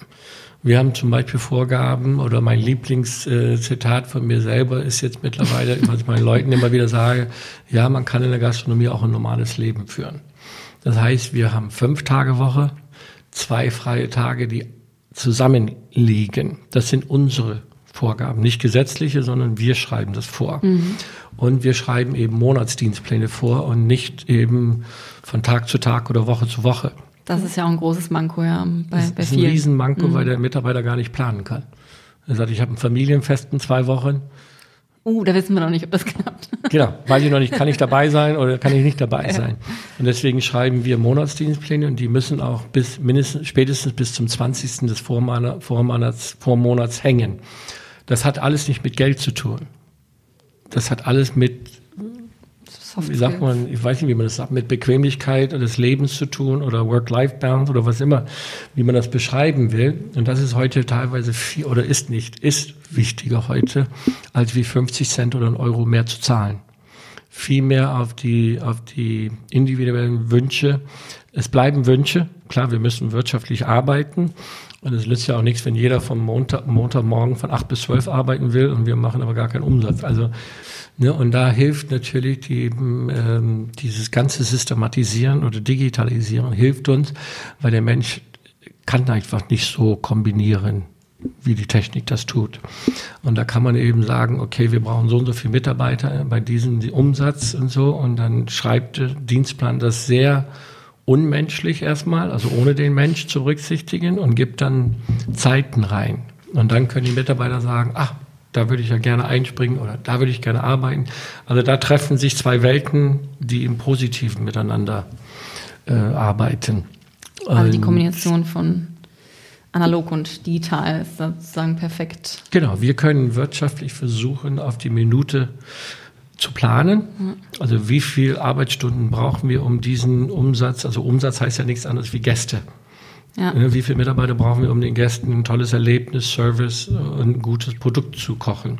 Wir haben zum Beispiel Vorgaben oder mein Lieblingszitat von mir selber ist jetzt mittlerweile, was ich meinen Leuten immer wieder sage, ja, man kann in der Gastronomie auch ein normales Leben führen. Das heißt, wir haben fünf Tage Woche, zwei freie Tage, die zusammenliegen. Das sind unsere Vorgaben, nicht gesetzliche, sondern wir schreiben das vor. Mhm. Und wir schreiben eben Monatsdienstpläne vor und nicht eben von Tag zu Tag oder Woche zu Woche. Das ist ja auch ein großes Manko, ja. Bei, das bei ist vielen. ein Riesenmanko, mhm. weil der Mitarbeiter gar nicht planen kann. Er sagt, ich habe ein Familienfest in zwei Wochen. Uh, da wissen wir noch nicht, ob das klappt. Genau, weiß ich noch nicht, kann ich dabei sein oder kann ich nicht dabei ja. sein. Und deswegen schreiben wir Monatsdienstpläne und die müssen auch bis mindestens, spätestens bis zum 20. des Vormonats, Vormonats, Vormonats hängen. Das hat alles nicht mit Geld zu tun. Das hat alles mit Soft wie sagt man, ich weiß nicht, wie man das sagt, mit Bequemlichkeit des Lebens zu tun oder Work-Life-Balance oder was immer, wie man das beschreiben will. Und das ist heute teilweise viel oder ist nicht, ist wichtiger heute, als wie 50 Cent oder ein Euro mehr zu zahlen. Viel mehr auf die, auf die individuellen Wünsche. Es bleiben Wünsche. Klar, wir müssen wirtschaftlich arbeiten. Und es nützt ja auch nichts, wenn jeder vom Montag, Montagmorgen von acht bis zwölf arbeiten will und wir machen aber gar keinen Umsatz. Also Ne, und da hilft natürlich die, ähm, dieses ganze Systematisieren oder Digitalisieren hilft uns, weil der Mensch kann einfach nicht so kombinieren, wie die Technik das tut. Und da kann man eben sagen, okay, wir brauchen so und so viele Mitarbeiter bei diesem Umsatz und so. Und dann schreibt der Dienstplan das sehr unmenschlich erstmal, also ohne den Mensch zu berücksichtigen und gibt dann Zeiten rein. Und dann können die Mitarbeiter sagen, ach, da würde ich ja gerne einspringen oder da würde ich gerne arbeiten. Also da treffen sich zwei Welten, die im Positiven miteinander äh, arbeiten. Also die Kombination von analog und digital ist sozusagen perfekt. Genau, wir können wirtschaftlich versuchen, auf die Minute zu planen. Also wie viele Arbeitsstunden brauchen wir, um diesen Umsatz, also Umsatz heißt ja nichts anderes wie Gäste. Ja. Ne, wie viele Mitarbeiter brauchen wir, um den Gästen ein tolles Erlebnis, Service und ein gutes Produkt zu kochen?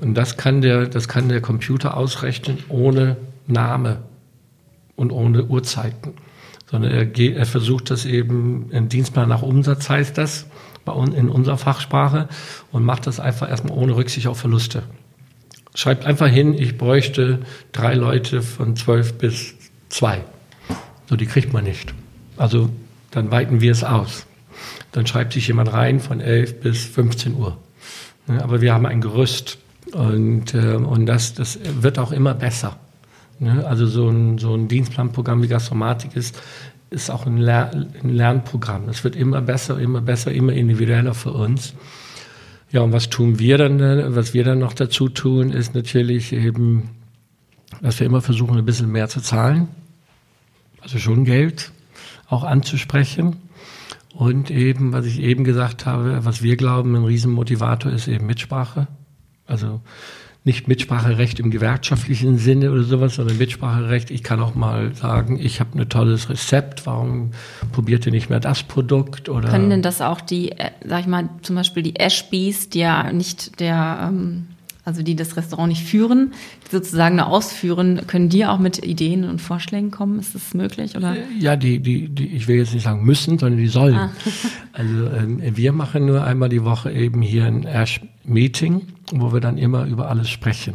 Und das kann der, das kann der Computer ausrechnen ohne Name und ohne Uhrzeiten. Sondern er, geht, er versucht das eben, ein Dienstplan nach Umsatz heißt das, bei uns in unserer Fachsprache, und macht das einfach erstmal ohne Rücksicht auf Verluste. Schreibt einfach hin, ich bräuchte drei Leute von 12 bis Zwei. So, die kriegt man nicht. Also dann weiten wir es aus. Dann schreibt sich jemand rein von 11 bis 15 Uhr. Aber wir haben ein Gerüst und, äh, und das, das wird auch immer besser. Also so ein, so ein Dienstplanprogramm wie Gastromatik ist, ist auch ein, Ler ein Lernprogramm. Es wird immer besser, immer besser, immer individueller für uns. Ja, und was tun wir dann, was wir dann noch dazu tun, ist natürlich eben, dass wir immer versuchen, ein bisschen mehr zu zahlen. Also schon Geld auch anzusprechen. Und eben, was ich eben gesagt habe, was wir glauben, ein Riesenmotivator ist eben Mitsprache. Also nicht Mitspracherecht im gewerkschaftlichen Sinne oder sowas, sondern Mitspracherecht. Ich kann auch mal sagen, ich habe ein tolles Rezept, warum probiert ihr nicht mehr das Produkt? Oder Können denn das auch die, äh, sag ich mal, zum Beispiel die Ashbees, die ja nicht der, ähm, also die das Restaurant nicht führen, die sozusagen nur ausführen, können die auch mit Ideen und Vorschlägen kommen? Ist das möglich? Oder? Ja, die, die, die, ich will jetzt nicht sagen müssen, sondern die sollen. Ah. Also ähm, wir machen nur einmal die Woche eben hier ein Ash-Meeting wo wir dann immer über alles sprechen.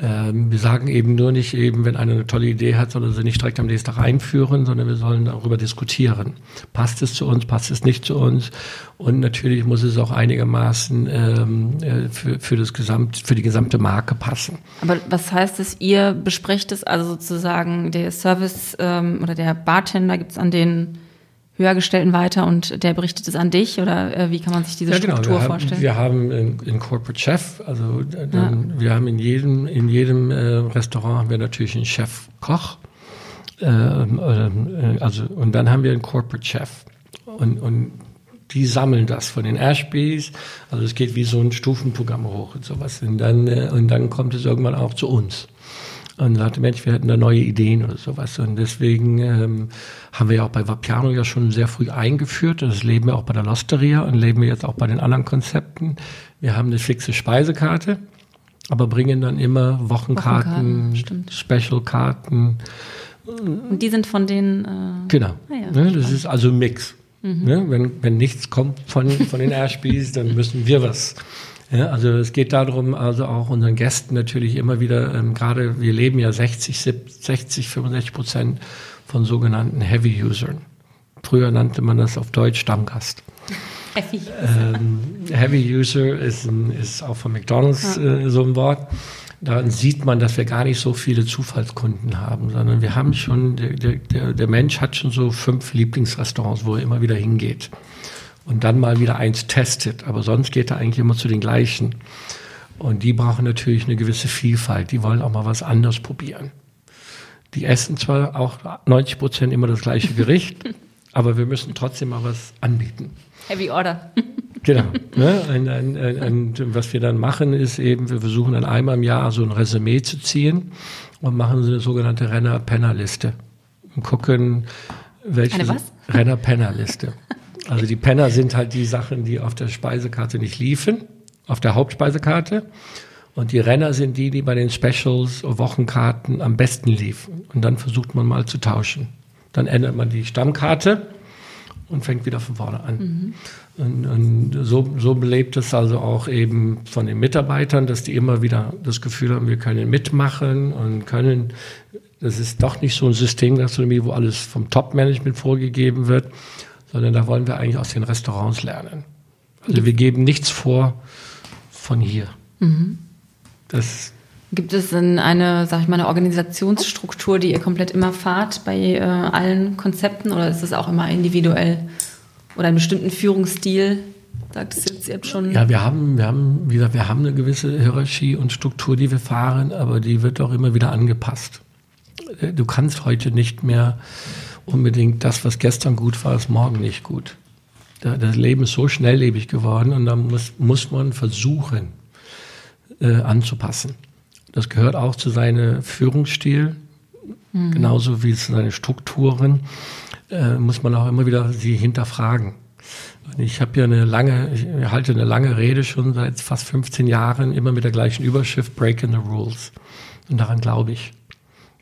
Ähm, wir sagen eben nur nicht eben, wenn einer eine tolle Idee hat, sondern sie nicht direkt am nächsten Tag einführen, sondern wir sollen darüber diskutieren. Passt es zu uns, passt es nicht zu uns? Und natürlich muss es auch einigermaßen ähm, äh, für, für, das Gesamt, für die gesamte Marke passen. Aber was heißt es, ihr besprecht es, also sozusagen der Service ähm, oder der Bartender gibt es an den Höhergestellten weiter und der berichtet es an dich oder äh, wie kann man sich diese ja, genau. Struktur wir vorstellen? Haben, wir haben einen Corporate Chef, also dann, ja. wir haben in jedem, in jedem äh, Restaurant haben wir natürlich einen Chef-Koch. Ähm, äh, also, und dann haben wir einen Corporate Chef. Und, und die sammeln das von den Ashbys. Also es geht wie so ein Stufenprogramm hoch und sowas. Und dann, äh, und dann kommt es irgendwann auch zu uns und sagte, Mensch, wir hätten da neue Ideen oder sowas. Und deswegen ähm, haben wir ja auch bei Vapiano ja schon sehr früh eingeführt. Das leben wir auch bei der Losteria und leben wir jetzt auch bei den anderen Konzepten. Wir haben eine fixe Speisekarte, aber bringen dann immer Wochenkarten, Wochenkarten Specialkarten. Und die sind von den. Äh genau. Ah ja, ne, das ist also ein Mix. Mhm. Ne, wenn, wenn nichts kommt von, von den Airspies, dann müssen wir was ja, also es geht darum, also auch unseren Gästen natürlich immer wieder, ähm, gerade wir leben ja 60, 70, 60, 65 Prozent von sogenannten Heavy Usern. Früher nannte man das auf Deutsch Stammgast. Heavy User, ähm, Heavy User ist, ein, ist auch von McDonalds äh, so ein Wort. Da sieht man, dass wir gar nicht so viele Zufallskunden haben, sondern wir haben schon, der, der, der Mensch hat schon so fünf Lieblingsrestaurants, wo er immer wieder hingeht und dann mal wieder eins testet. Aber sonst geht er eigentlich immer zu den gleichen. Und die brauchen natürlich eine gewisse Vielfalt. Die wollen auch mal was anderes probieren. Die essen zwar auch 90 Prozent immer das gleiche Gericht, aber wir müssen trotzdem mal was anbieten. Heavy Order. Genau. Ne? Und, und, und, was wir dann machen, ist eben, wir versuchen dann einmal im Jahr so ein Resümee zu ziehen und machen so eine sogenannte Renner-Penner-Liste. Und gucken, welche? Renner-Penner-Liste. Also die Penner sind halt die Sachen, die auf der Speisekarte nicht liefen, auf der Hauptspeisekarte. Und die Renner sind die, die bei den Specials, Wochenkarten am besten liefen. Und dann versucht man mal zu tauschen. Dann ändert man die Stammkarte und fängt wieder von vorne an. Mhm. Und, und, so, so belebt es also auch eben von den Mitarbeitern, dass die immer wieder das Gefühl haben, wir können mitmachen und können, das ist doch nicht so ein Systemgastronomie, wo alles vom Top-Management vorgegeben wird, sondern da wollen wir eigentlich aus den Restaurants lernen. Also wir geben nichts vor von hier. Mhm. Das Gibt es denn eine, sag ich mal, eine Organisationsstruktur, die ihr komplett immer fahrt bei äh, allen Konzepten oder ist es auch immer individuell oder einen bestimmten Führungsstil? Sagtest du jetzt, jetzt schon? Ja, wir haben, wir haben, wie gesagt, wir haben eine gewisse Hierarchie und Struktur, die wir fahren, aber die wird auch immer wieder angepasst. Du kannst heute nicht mehr unbedingt das, was gestern gut war, ist morgen nicht gut. Das Leben ist so schnelllebig geworden und da muss, muss man versuchen äh, anzupassen. Das gehört auch zu seinem Führungsstil, mhm. genauso wie zu seinen Strukturen, äh, muss man auch immer wieder sie hinterfragen. Ich habe ja eine lange, ich halte eine lange Rede schon seit fast 15 Jahren, immer mit der gleichen Überschrift Breaking the Rules. Und daran glaube ich.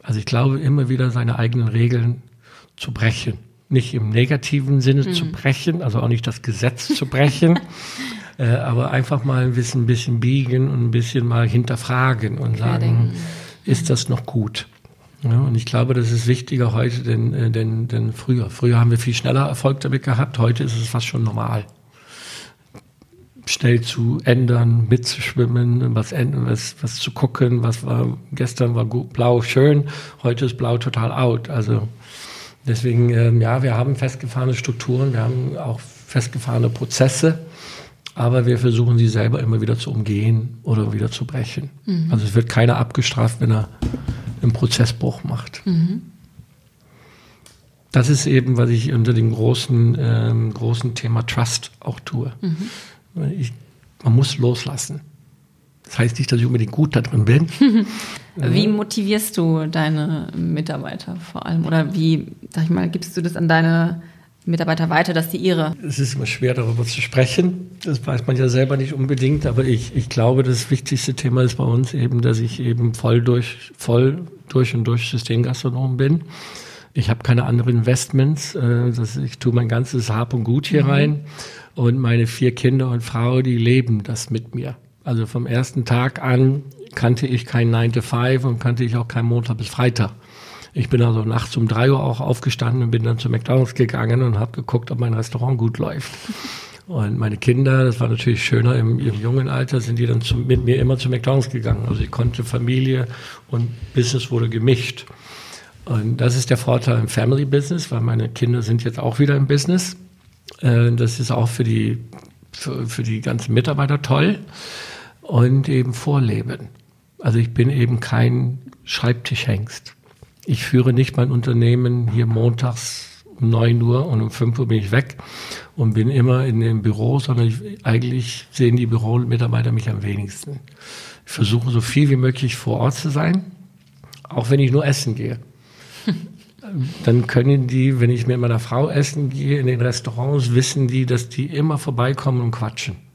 Also ich glaube immer wieder seine eigenen Regeln zu brechen. Nicht im negativen Sinne mhm. zu brechen, also auch nicht das Gesetz zu brechen, äh, aber einfach mal ein bisschen, ein bisschen biegen und ein bisschen mal hinterfragen und sagen, ist das noch gut? Ja, und ich glaube, das ist wichtiger heute denn, äh, denn, denn früher. Früher haben wir viel schneller Erfolg damit gehabt, heute ist es fast schon normal. Schnell zu ändern, mitzuschwimmen, was, was, was zu gucken, was war, gestern war gut, blau schön, heute ist blau total out. Also deswegen, ähm, ja, wir haben festgefahrene Strukturen, wir haben auch festgefahrene Prozesse, aber wir versuchen sie selber immer wieder zu umgehen oder wieder zu brechen. Mhm. Also es wird keiner abgestraft, wenn er einen Prozessbruch macht. Mhm. Das ist eben, was ich unter dem großen, ähm, großen Thema Trust auch tue. Mhm. Ich, man muss loslassen. Das heißt nicht, dass ich unbedingt gut da drin bin. wie motivierst du deine Mitarbeiter vor allem? Oder wie, sag ich mal, gibst du das an deine Mitarbeiter weiter, dass die ihre. Es ist immer schwer, darüber zu sprechen. Das weiß man ja selber nicht unbedingt, aber ich, ich glaube, das wichtigste Thema ist bei uns eben, dass ich eben voll durch, voll durch und durch Systemgastronom bin. Ich habe keine anderen Investments. Äh, das, ich tue mein ganzes Hab und Gut hier mhm. rein. Und meine vier Kinder und Frau, die leben das mit mir. Also vom ersten Tag an kannte ich kein 9 to 5 und kannte ich auch kein Montag bis Freitag. Ich bin also nachts um drei Uhr auch aufgestanden und bin dann zu McDonalds gegangen und habe geguckt, ob mein Restaurant gut läuft. Und meine Kinder, das war natürlich schöner im, im jungen Alter, sind die dann zu, mit mir immer zu McDonalds gegangen. Also ich konnte Familie und Business wurde gemischt. Und das ist der Vorteil im Family Business, weil meine Kinder sind jetzt auch wieder im Business. Äh, das ist auch für die, für, für die ganzen Mitarbeiter toll. Und eben Vorleben. Also ich bin eben kein Schreibtischhengst. Ich führe nicht mein Unternehmen hier montags um 9 Uhr und um 5 Uhr bin ich weg und bin immer in dem Büro, sondern ich, eigentlich sehen die Büromitarbeiter mich am wenigsten. Ich versuche so viel wie möglich vor Ort zu sein, auch wenn ich nur essen gehe. Dann können die, wenn ich mit meiner Frau essen gehe in den Restaurants, wissen die, dass die immer vorbeikommen und quatschen.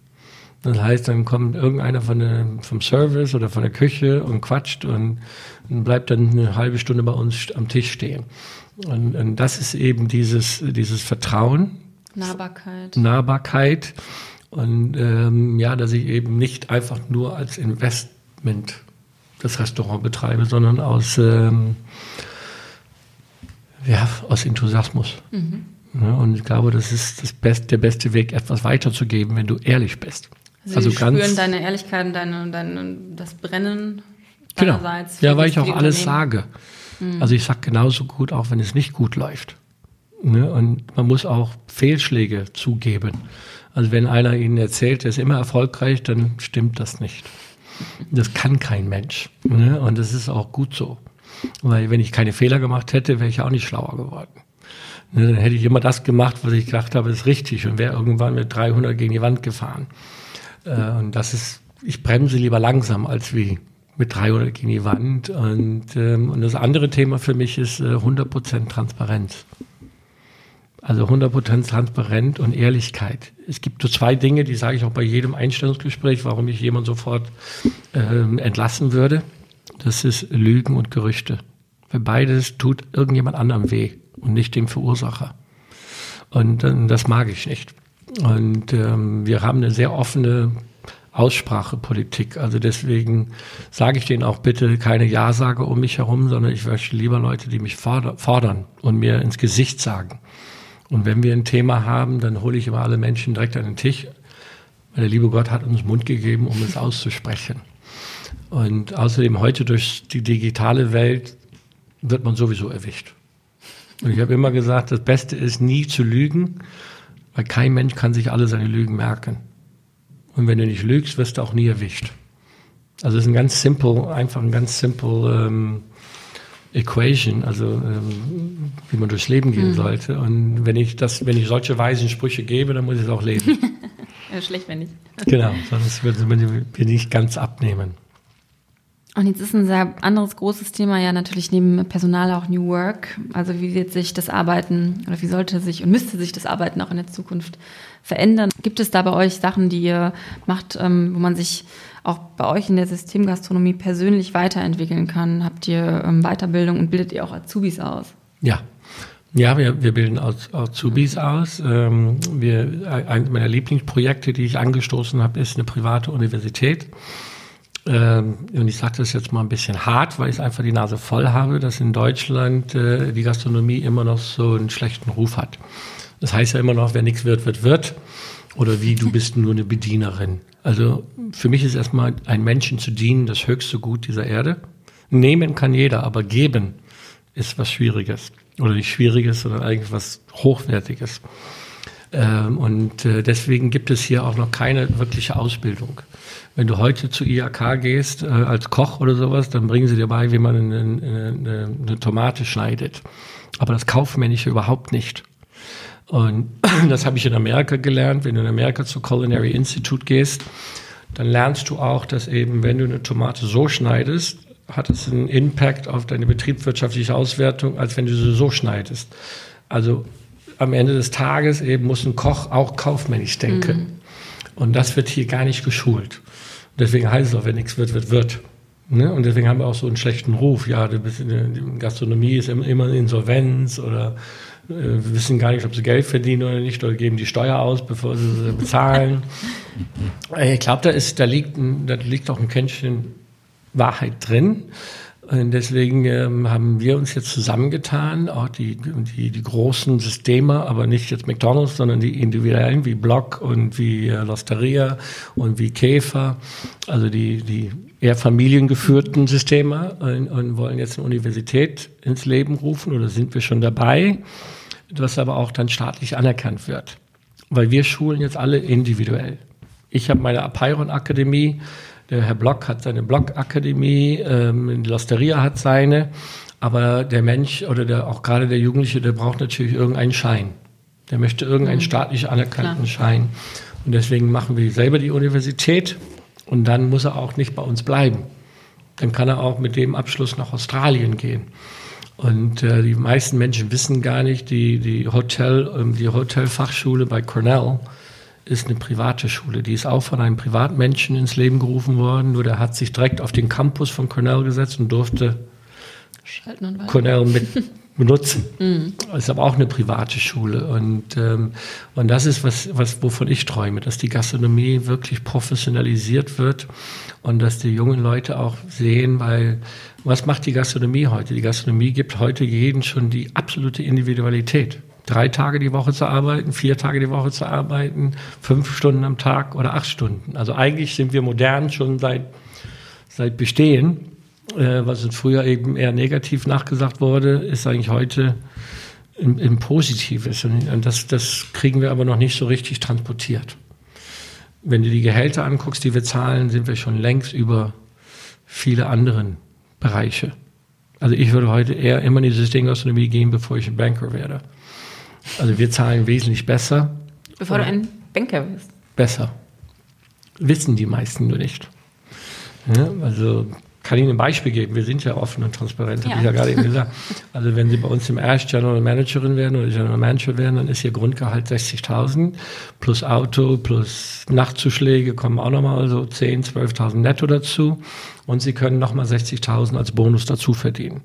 Das heißt, dann kommt irgendeiner von der, vom Service oder von der Küche und quatscht und, und bleibt dann eine halbe Stunde bei uns am Tisch stehen. Und, und das ist eben dieses, dieses Vertrauen. Nahbarkeit. Nahbarkeit. Und ähm, ja, dass ich eben nicht einfach nur als Investment das Restaurant betreibe, sondern aus, ähm, ja, aus Enthusiasmus. Mhm. Ja, und ich glaube, das ist das Best, der beste Weg, etwas weiterzugeben, wenn du ehrlich bist. Also, also spüren deine Ehrlichkeit und deine, deine, das Brennen genau. Ja, weil ich auch alles sage. Mhm. Also ich sage genauso gut, auch wenn es nicht gut läuft. Ne? Und man muss auch Fehlschläge zugeben. Also wenn einer Ihnen erzählt, er ist immer erfolgreich, dann stimmt das nicht. Das kann kein Mensch. Ne? Und das ist auch gut so. Weil wenn ich keine Fehler gemacht hätte, wäre ich auch nicht schlauer geworden. Ne? Dann hätte ich immer das gemacht, was ich gedacht habe, ist richtig und wäre irgendwann mit 300 gegen die Wand gefahren. Äh, und das ist, ich bremse lieber langsam als wie mit 300 gegen die Wand. Und, ähm, und das andere Thema für mich ist äh, 100% Transparenz. Also 100% Transparenz und Ehrlichkeit. Es gibt so zwei Dinge, die sage ich auch bei jedem Einstellungsgespräch, warum ich jemand sofort ähm, entlassen würde. Das ist Lügen und Gerüchte. Weil beides tut irgendjemand anderem weh und nicht dem Verursacher. Und äh, das mag ich nicht. Und ähm, wir haben eine sehr offene Aussprachepolitik. Also deswegen sage ich denen auch bitte keine Ja-Sage um mich herum, sondern ich möchte lieber Leute, die mich fordern und mir ins Gesicht sagen. Und wenn wir ein Thema haben, dann hole ich immer alle Menschen direkt an den Tisch. Weil der liebe Gott hat uns Mund gegeben, um es auszusprechen. Und außerdem heute durch die digitale Welt wird man sowieso erwischt. Und ich habe immer gesagt, das Beste ist nie zu lügen, weil kein Mensch kann sich alle seine Lügen merken. Und wenn du nicht lügst, wirst du auch nie erwischt. Also es ist ein ganz simple, einfach ein ganz simple ähm, Equation, also ähm, wie man durchs Leben gehen mhm. sollte. Und wenn ich das, wenn ich solche weisen Sprüche gebe, dann muss ich es auch leben. schlecht, wenn nicht. genau, sonst würden wir nicht ganz abnehmen. Und jetzt ist ein sehr anderes großes Thema ja natürlich neben Personal auch New Work. Also wie wird sich das Arbeiten oder wie sollte sich und müsste sich das Arbeiten auch in der Zukunft verändern? Gibt es da bei euch Sachen, die ihr macht, ähm, wo man sich auch bei euch in der Systemgastronomie persönlich weiterentwickeln kann? Habt ihr ähm, Weiterbildung und bildet ihr auch Azubis aus? Ja. Ja, wir, wir bilden Azubis aus. Ähm, wir, eines meiner Lieblingsprojekte, die ich angestoßen habe, ist eine private Universität ähm, und ich sage das jetzt mal ein bisschen hart, weil ich einfach die Nase voll habe, dass in Deutschland äh, die Gastronomie immer noch so einen schlechten Ruf hat. Das heißt ja immer noch, wer nichts wird, wird, wird. Oder wie, du bist nur eine Bedienerin. Also für mich ist erstmal ein Menschen zu dienen das höchste Gut dieser Erde. Nehmen kann jeder, aber geben ist was Schwieriges. Oder nicht Schwieriges, sondern eigentlich was Hochwertiges. Ähm, und äh, deswegen gibt es hier auch noch keine wirkliche Ausbildung. Wenn du heute zu IAK gehst äh, als Koch oder sowas, dann bringen sie dir bei, wie man eine, eine, eine Tomate schneidet. Aber das Kaufmännische überhaupt nicht. Und das habe ich in Amerika gelernt. Wenn du in Amerika zu Culinary Institute gehst, dann lernst du auch, dass eben, wenn du eine Tomate so schneidest, hat es einen Impact auf deine betriebswirtschaftliche Auswertung, als wenn du sie so schneidest. Also am Ende des Tages eben muss ein Koch auch kaufmännisch denken. Mhm. Und das wird hier gar nicht geschult. Deswegen heißt es auch, wenn nichts wird, wird, wird. Ne? Und deswegen haben wir auch so einen schlechten Ruf. Ja, der Gastronomie ist immer Insolvenz oder äh, wissen gar nicht, ob sie Geld verdienen oder nicht oder geben die Steuer aus, bevor sie sie bezahlen. ich glaube, da ist, da liegt, da liegt auch ein Kännchen Wahrheit drin. Und deswegen ähm, haben wir uns jetzt zusammengetan, auch die, die, die großen Systeme, aber nicht jetzt McDonalds, sondern die individuellen wie Block und wie äh, Losteria und wie Käfer, also die, die eher familiengeführten Systeme und, und wollen jetzt eine Universität ins Leben rufen oder sind wir schon dabei, was aber auch dann staatlich anerkannt wird. Weil wir schulen jetzt alle individuell. Ich habe meine Apeiron Akademie, der Herr Block hat seine Block-Akademie, ähm, Losteria hat seine, aber der Mensch oder der, auch gerade der Jugendliche, der braucht natürlich irgendeinen Schein. Der möchte irgendeinen mhm. staatlich anerkannten Klar. Schein. Und deswegen machen wir selber die Universität und dann muss er auch nicht bei uns bleiben. Dann kann er auch mit dem Abschluss nach Australien gehen. Und äh, die meisten Menschen wissen gar nicht, die, die Hotel, ähm, die Hotelfachschule bei Cornell, ist eine private Schule. Die ist auch von einem Privatmenschen ins Leben gerufen worden. Nur der hat sich direkt auf den Campus von Cornell gesetzt und durfte Cornell mit benutzen. Mhm. Ist aber auch eine private Schule. Und, ähm, und das ist was, was, wovon ich träume, dass die Gastronomie wirklich professionalisiert wird und dass die jungen Leute auch sehen, weil was macht die Gastronomie heute? Die Gastronomie gibt heute jeden schon die absolute Individualität drei Tage die Woche zu arbeiten, vier Tage die Woche zu arbeiten, fünf Stunden am Tag oder acht Stunden. Also eigentlich sind wir modern schon seit, seit Bestehen. Äh, was früher eben eher negativ nachgesagt wurde, ist eigentlich heute im, im Positives. Und das, das kriegen wir aber noch nicht so richtig transportiert. Wenn du die Gehälter anguckst, die wir zahlen, sind wir schon längst über viele anderen Bereiche. Also ich würde heute eher immer in die Systemgastronomie gehen, bevor ich Banker werde. Also wir zahlen wesentlich besser. Bevor du ein Banker wirst. Besser. Wissen die meisten nur nicht. Ja, also kann ich Ihnen ein Beispiel geben. Wir sind ja offen und transparent, ja. habe ich ja gerade eben gesagt. Also wenn Sie bei uns im Ash General Managerin werden oder General Manager werden, dann ist Ihr Grundgehalt 60.000 plus Auto plus Nachtzuschläge kommen auch nochmal so 10.000, 12.000 netto dazu und Sie können nochmal 60.000 als Bonus dazu verdienen.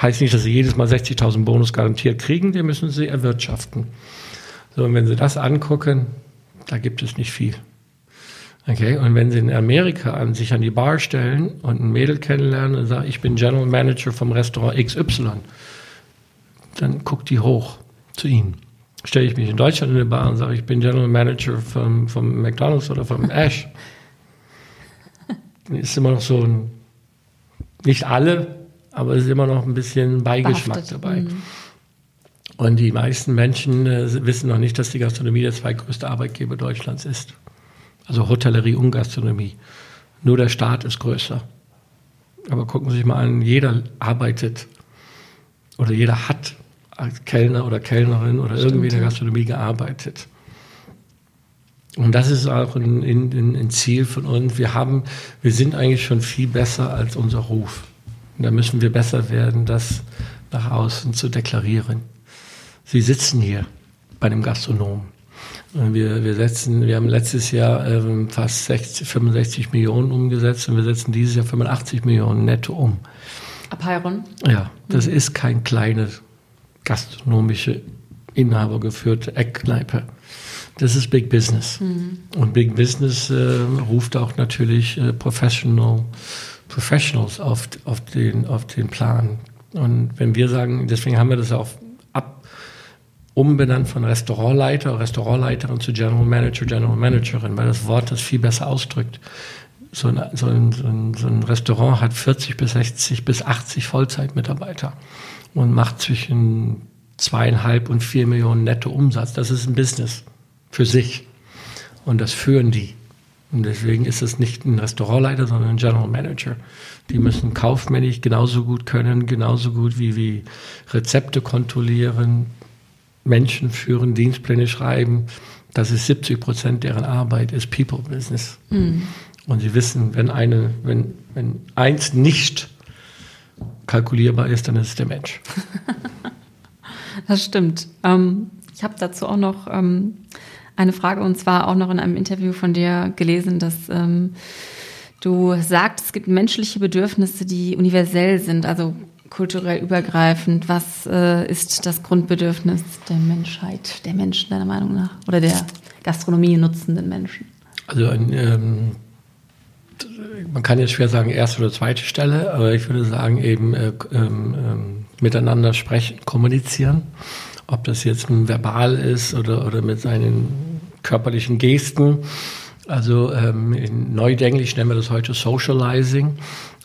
Heißt nicht, dass Sie jedes Mal 60.000 Bonus garantiert kriegen, die müssen Sie erwirtschaften. So, und wenn Sie das angucken, da gibt es nicht viel. Okay, und wenn Sie in Amerika an sich an die Bar stellen und ein Mädel kennenlernen und sagen, ich bin General Manager vom Restaurant XY, dann guckt die hoch zu Ihnen. Stelle ich mich in Deutschland in eine Bar und sage, ich bin General Manager vom, vom McDonalds oder vom Ash, dann ist immer noch so ein, nicht alle, aber es ist immer noch ein bisschen Beigeschmack Behaftet. dabei. Mhm. Und die meisten Menschen äh, wissen noch nicht, dass die Gastronomie der zweitgrößte Arbeitgeber Deutschlands ist. Also Hotellerie und Gastronomie. Nur der Staat ist größer. Aber gucken Sie sich mal an, jeder arbeitet oder jeder hat als Kellner oder Kellnerin oder Stimmt, irgendwie in der Gastronomie gearbeitet. Und das ist auch ein, ein, ein Ziel von uns. Wir haben, wir sind eigentlich schon viel besser als unser Ruf. Und da müssen wir besser werden, das nach außen zu deklarieren. Sie sitzen hier bei dem Gastronomen. Wir, wir, setzen, wir haben letztes Jahr ähm, fast 60, 65 Millionen umgesetzt und wir setzen dieses Jahr 85 Millionen netto um. Abheiron? Ja, das mhm. ist kein kleines gastronomische, inhabergeführte Eckkneipe. Das ist Big Business. Mhm. Und Big Business äh, ruft auch natürlich äh, Professional, Professionals auf, auf, den, auf den Plan. Und wenn wir sagen, deswegen haben wir das auch ab, umbenannt von Restaurantleiter, Restaurantleiterin zu General Manager, General Managerin, weil das Wort das viel besser ausdrückt. So ein, so ein, so ein, so ein Restaurant hat 40 bis 60 bis 80 Vollzeitmitarbeiter und macht zwischen zweieinhalb und vier Millionen netto Umsatz. Das ist ein Business für sich. Und das führen die. Und deswegen ist es nicht ein Restaurantleiter, sondern ein General Manager. Die müssen kaufmännisch genauso gut können, genauso gut wie, wie Rezepte kontrollieren, Menschen führen, Dienstpläne schreiben. Das ist 70 Prozent deren Arbeit, ist People Business. Mhm. Und sie wissen, wenn eine, wenn, wenn eins nicht kalkulierbar ist, dann ist es der Mensch. das stimmt. Ähm, ich habe dazu auch noch ähm, eine Frage und zwar auch noch in einem Interview von dir gelesen, dass ähm, du sagst, es gibt menschliche Bedürfnisse, die universell sind, also kulturell übergreifend. Was äh, ist das Grundbedürfnis der Menschheit, der Menschen deiner Meinung nach oder der Gastronomie nutzenden Menschen? Also ein, ähm, man kann jetzt schwer sagen erste oder zweite Stelle, aber ich würde sagen eben äh, ähm, ähm, miteinander sprechen, kommunizieren. Ob das jetzt verbal ist oder, oder mit seinen körperlichen Gesten. Also ähm, in Neudenglisch nennen wir das heute Socializing.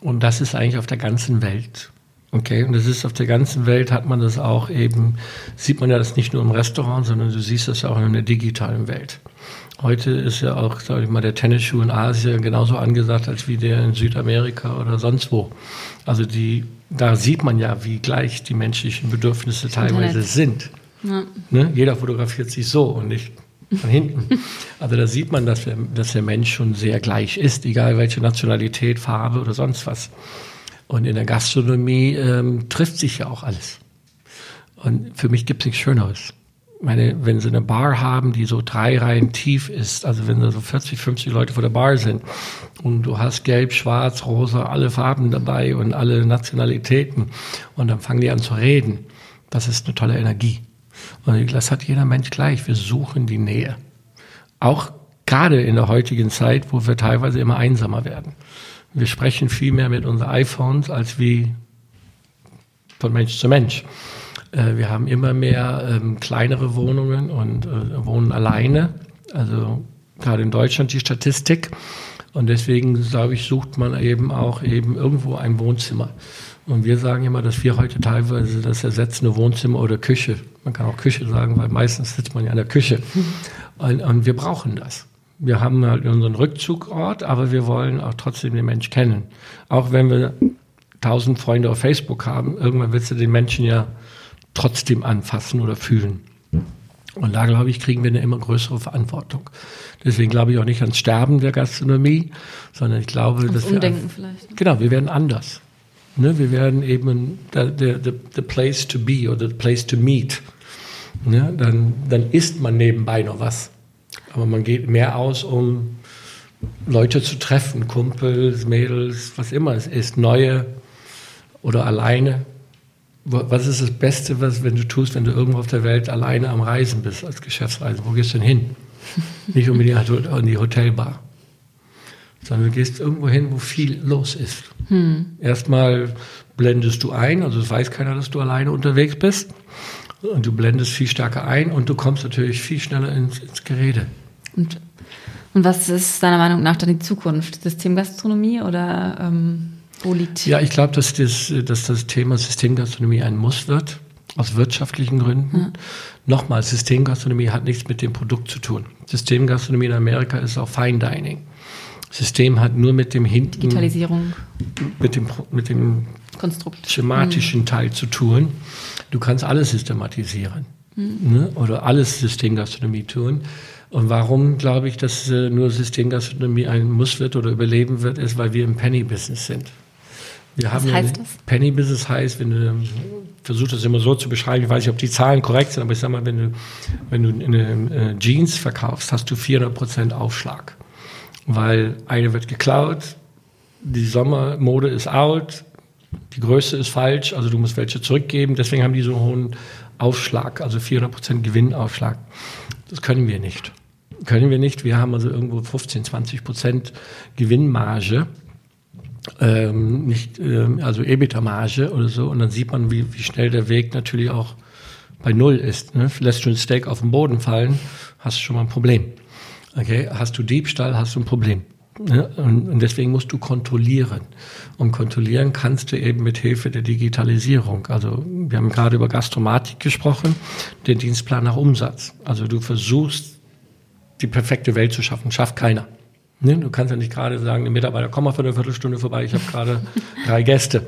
Und das ist eigentlich auf der ganzen Welt. Okay, und das ist auf der ganzen Welt hat man das auch eben, sieht man ja das nicht nur im Restaurant, sondern du siehst das ja auch in der digitalen Welt. Heute ist ja auch, sage ich mal, der Tennisschuh in Asien genauso angesagt als wie der in Südamerika oder sonst wo. Also die, da sieht man ja, wie gleich die menschlichen Bedürfnisse teilweise sind. Ja. Ne? Jeder fotografiert sich so und nicht von hinten. Also da sieht man, dass, wir, dass der Mensch schon sehr gleich ist, egal welche Nationalität, Farbe oder sonst was. Und in der Gastronomie ähm, trifft sich ja auch alles. Und für mich gibt es nichts Schöneres meine, wenn sie eine Bar haben, die so drei Reihen tief ist, also wenn da so 40, 50 Leute vor der Bar sind und du hast gelb, schwarz, rosa, alle Farben dabei und alle Nationalitäten und dann fangen die an zu reden, das ist eine tolle Energie. Und das hat jeder Mensch gleich. Wir suchen die Nähe. Auch gerade in der heutigen Zeit, wo wir teilweise immer einsamer werden. Wir sprechen viel mehr mit unseren iPhones als wie von Mensch zu Mensch. Äh, wir haben immer mehr ähm, kleinere Wohnungen und äh, wohnen alleine. Also gerade in Deutschland die Statistik. Und deswegen, glaube ich, sucht man eben auch eben irgendwo ein Wohnzimmer. Und wir sagen immer, dass wir heute teilweise das ersetzende Wohnzimmer oder Küche, man kann auch Küche sagen, weil meistens sitzt man ja in der Küche. Und, und wir brauchen das. Wir haben halt unseren Rückzugort, aber wir wollen auch trotzdem den Mensch kennen. Auch wenn wir tausend Freunde auf Facebook haben, irgendwann willst du den Menschen ja trotzdem anfassen oder fühlen. Und da, glaube ich, kriegen wir eine immer größere Verantwortung. Deswegen glaube ich auch nicht ans Sterben der Gastronomie, sondern ich glaube, ans dass Umdenken wir. vielleicht. Genau, wir werden anders. Ne, wir werden eben the, the, the place to be oder the place to meet. Ne, dann, dann isst man nebenbei noch was. Aber man geht mehr aus, um Leute zu treffen, Kumpels, Mädels, was immer es ist, neue oder alleine. Was ist das Beste, was, wenn du tust, wenn du irgendwo auf der Welt alleine am Reisen bist als Geschäftsreise? Wo gehst du denn hin? Nicht unbedingt in die Hotelbar, sondern du gehst irgendwo hin, wo viel los ist. Hm. Erstmal blendest du ein, also es weiß keiner, dass du alleine unterwegs bist. Und du blendest viel stärker ein und du kommst natürlich viel schneller ins, ins Gerede. Und, und was ist deiner Meinung nach dann die Zukunft? Systemgastronomie oder ähm wo liegt? Ja, ich glaube, dass das, dass das Thema Systemgastronomie ein Muss wird, aus wirtschaftlichen Gründen. Ja. Nochmal, Systemgastronomie hat nichts mit dem Produkt zu tun. Systemgastronomie in Amerika ist auch Fine Dining. System hat nur mit dem hinten. Digitalisierung. Mit dem, mit dem Konstrukt. schematischen mhm. Teil zu tun. Du kannst alles systematisieren. Mhm. Ne? Oder alles Systemgastronomie tun. Und warum glaube ich, dass äh, nur Systemgastronomie ein Muss wird oder überleben wird, ist, weil wir im Penny-Business sind. Wir haben Was heißt das? Penny Business heißt, wenn du versuchst das immer so zu beschreiben, ich weiß nicht, ob die Zahlen korrekt sind, aber ich sag mal, wenn du, wenn du eine äh, Jeans verkaufst, hast du 400 Prozent Aufschlag. Weil eine wird geklaut, die Sommermode ist out, die Größe ist falsch, also du musst welche zurückgeben, deswegen haben die so einen hohen Aufschlag, also 400 Prozent Gewinnaufschlag. Das können wir nicht. können wir nicht. Wir haben also irgendwo 15, 20 Prozent Gewinnmarge. Ähm, nicht, ähm, also EBITDA-Marge oder so. Und dann sieht man, wie, wie schnell der Weg natürlich auch bei Null ist. Ne? Lässt du ein Steak auf den Boden fallen, hast du schon mal ein Problem. Okay, hast du Diebstahl, hast du ein Problem. Und, und deswegen musst du kontrollieren. Und kontrollieren kannst du eben mit Hilfe der Digitalisierung. Also wir haben gerade über Gastromatik gesprochen, den Dienstplan nach Umsatz. Also du versuchst, die perfekte Welt zu schaffen. Schafft keiner. Ne? Du kannst ja nicht gerade sagen, der Mitarbeiter, komm mal für eine Viertelstunde vorbei, ich habe gerade drei Gäste.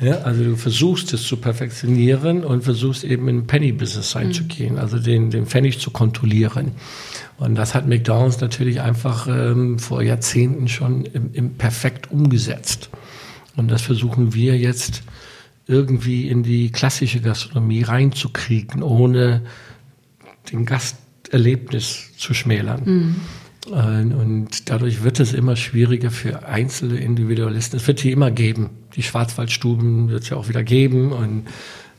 Ja, also du versuchst es zu perfektionieren und versuchst eben in Penny-Business reinzugehen, mhm. also den, den Pfennig zu kontrollieren. Und das hat McDonald's natürlich einfach ähm, vor Jahrzehnten schon im, im perfekt umgesetzt. Und das versuchen wir jetzt irgendwie in die klassische Gastronomie reinzukriegen, ohne den Gasterlebnis zu schmälern. Mhm. Und dadurch wird es immer schwieriger für einzelne Individualisten. Es wird die immer geben. Die Schwarzwaldstuben wird es ja auch wieder geben und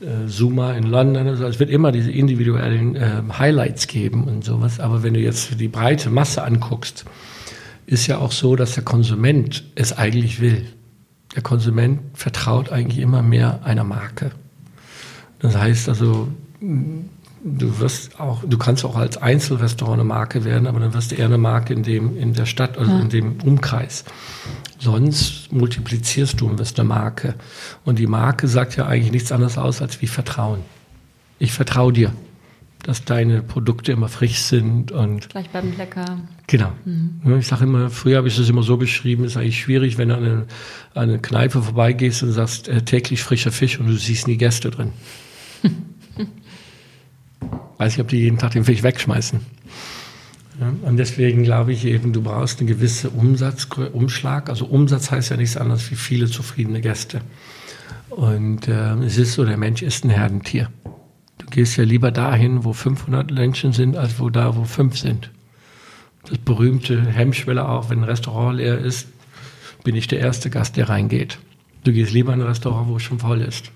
äh, Zuma in London. Also es wird immer diese individuellen äh, Highlights geben und sowas. Aber wenn du jetzt die breite Masse anguckst, ist ja auch so, dass der Konsument es eigentlich will. Der Konsument vertraut eigentlich immer mehr einer Marke. Das heißt also, du wirst auch, du kannst auch als Einzelrestaurant eine Marke werden, aber dann wirst du eher eine Marke in dem, in der Stadt, also ja. in dem Umkreis. Sonst multiplizierst du und wirst eine Marke. Und die Marke sagt ja eigentlich nichts anderes aus als wie Vertrauen. Ich vertraue dir, dass deine Produkte immer frisch sind und. Gleich beim lecker. Genau. Mhm. Ich sage immer, früher habe ich das immer so beschrieben, ist eigentlich schwierig, wenn du an eine, an eine Kneipe vorbeigehst und sagst, äh, täglich frischer Fisch und du siehst nie Gäste drin. Weiß ich, ob die jeden Tag den Fisch wegschmeißen. Ja, und deswegen glaube ich eben, du brauchst einen gewissen Umsatzumschlag. Also Umsatz heißt ja nichts anderes wie viele zufriedene Gäste. Und äh, es ist so, der Mensch ist ein Herdentier. Du gehst ja lieber dahin, wo 500 Menschen sind, als wo da, wo fünf sind. Das berühmte Hemmschwelle auch, wenn ein Restaurant leer ist, bin ich der erste Gast, der reingeht. Du gehst lieber in ein Restaurant, wo es schon voll ist.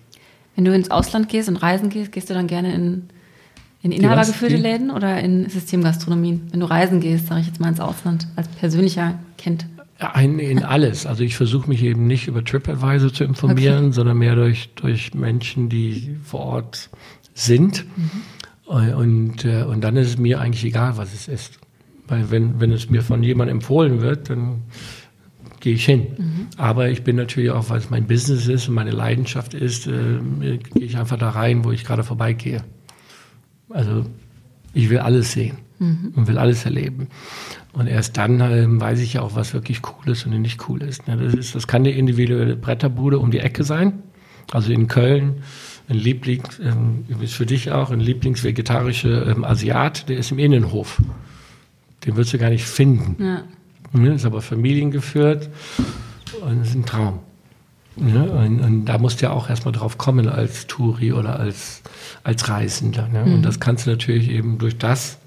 Wenn du ins Ausland gehst und reisen gehst, gehst du dann gerne in in inhabergeführte Läden oder in Systemgastronomien? Wenn du reisen gehst, sage ich jetzt mal ins Ausland, als persönlicher Kind. In, in alles. Also ich versuche mich eben nicht über TripAdvisor zu informieren, okay. sondern mehr durch, durch Menschen, die vor Ort sind. Mhm. Und, äh, und dann ist es mir eigentlich egal, was es ist. Weil wenn, wenn es mir von jemandem empfohlen wird, dann gehe ich hin. Mhm. Aber ich bin natürlich auch, weil es mein Business ist und meine Leidenschaft ist, äh, gehe ich einfach da rein, wo ich gerade vorbeigehe. Also ich will alles sehen mhm. und will alles erleben. Und erst dann äh, weiß ich ja auch, was wirklich cool ist und nicht cool ist. Ne? Das, ist. das kann die individuelle Bretterbude um die Ecke sein. Also in Köln ein Lieblings, ähm, ist für dich auch ein Lieblingsvegetarischer ähm, Asiat, der ist im Innenhof. Den wirst du gar nicht finden. Ja. Ne? Ist aber familiengeführt und ist ein Traum. Ne? Und, und, da musst du ja auch erstmal drauf kommen als Touri oder als, als Reisender. Ne? Mhm. Und das kannst du natürlich eben durch das,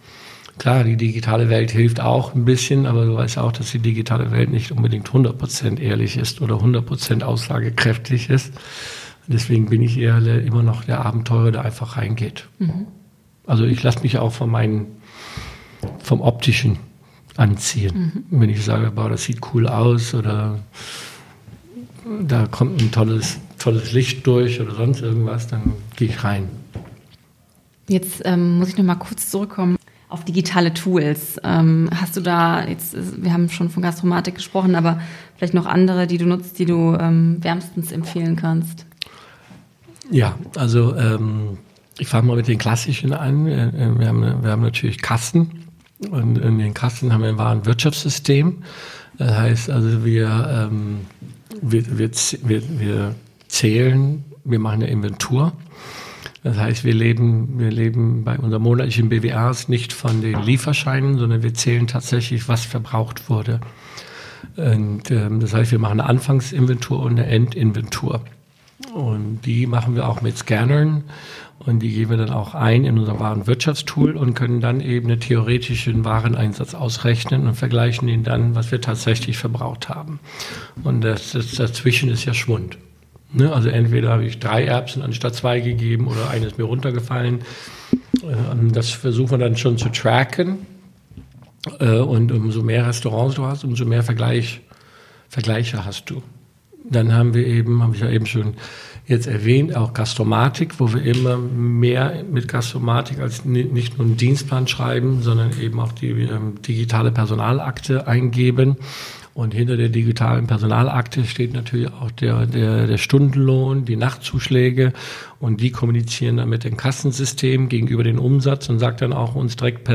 klar, die digitale Welt hilft auch ein bisschen, aber du weißt auch, dass die digitale Welt nicht unbedingt 100% ehrlich ist oder 100% aussagekräftig ist. Deswegen bin ich eher immer noch der Abenteurer, der einfach reingeht. Mhm. Also ich lasse mich auch von meinen, vom Optischen anziehen. Mhm. Wenn ich sage, boah, das sieht cool aus oder da kommt ein tolles, tolles Licht durch oder sonst irgendwas, dann gehe ich rein. Jetzt ähm, muss ich noch mal kurz zurückkommen auf digitale Tools. Ähm, hast du da, jetzt, wir haben schon von Gastromatik gesprochen, aber vielleicht noch andere, die du nutzt, die du ähm, wärmstens empfehlen kannst? Ja, also ähm, ich fange mal mit den klassischen an. Äh, äh, wir haben, wir haben natürlich Kassen und in den Kassen haben wir ein Warenwirtschaftssystem. Das heißt also, wir ähm, wir, wir, wir, wir zählen, wir machen eine Inventur. Das heißt, wir leben, wir leben bei unseren monatlichen BWAs nicht von den Lieferscheinen, sondern wir zählen tatsächlich, was verbraucht wurde. Und ähm, das heißt, wir machen eine Anfangsinventur und eine Endinventur. Und die machen wir auch mit Scannern und die geben wir dann auch ein in unser Warenwirtschaftstool und können dann eben einen theoretischen Wareneinsatz ausrechnen und vergleichen ihn dann, was wir tatsächlich verbraucht haben. Und das, das dazwischen ist ja Schwund. Ne? Also entweder habe ich drei Erbsen anstatt zwei gegeben oder eine ist mir runtergefallen. Ähm, das versuchen wir dann schon zu tracken. Äh, und umso mehr Restaurants du hast, umso mehr Vergleich, Vergleiche hast du. Dann haben wir eben, habe ich ja eben schon jetzt erwähnt, auch Gastromatik, wo wir immer mehr mit Gastromatik als nicht nur einen Dienstplan schreiben, sondern eben auch die ähm, digitale Personalakte eingeben. Und hinter der digitalen Personalakte steht natürlich auch der, der, der Stundenlohn, die Nachtzuschläge und die kommunizieren dann mit dem Kassensystem gegenüber den Umsatz und sagt dann auch uns direkt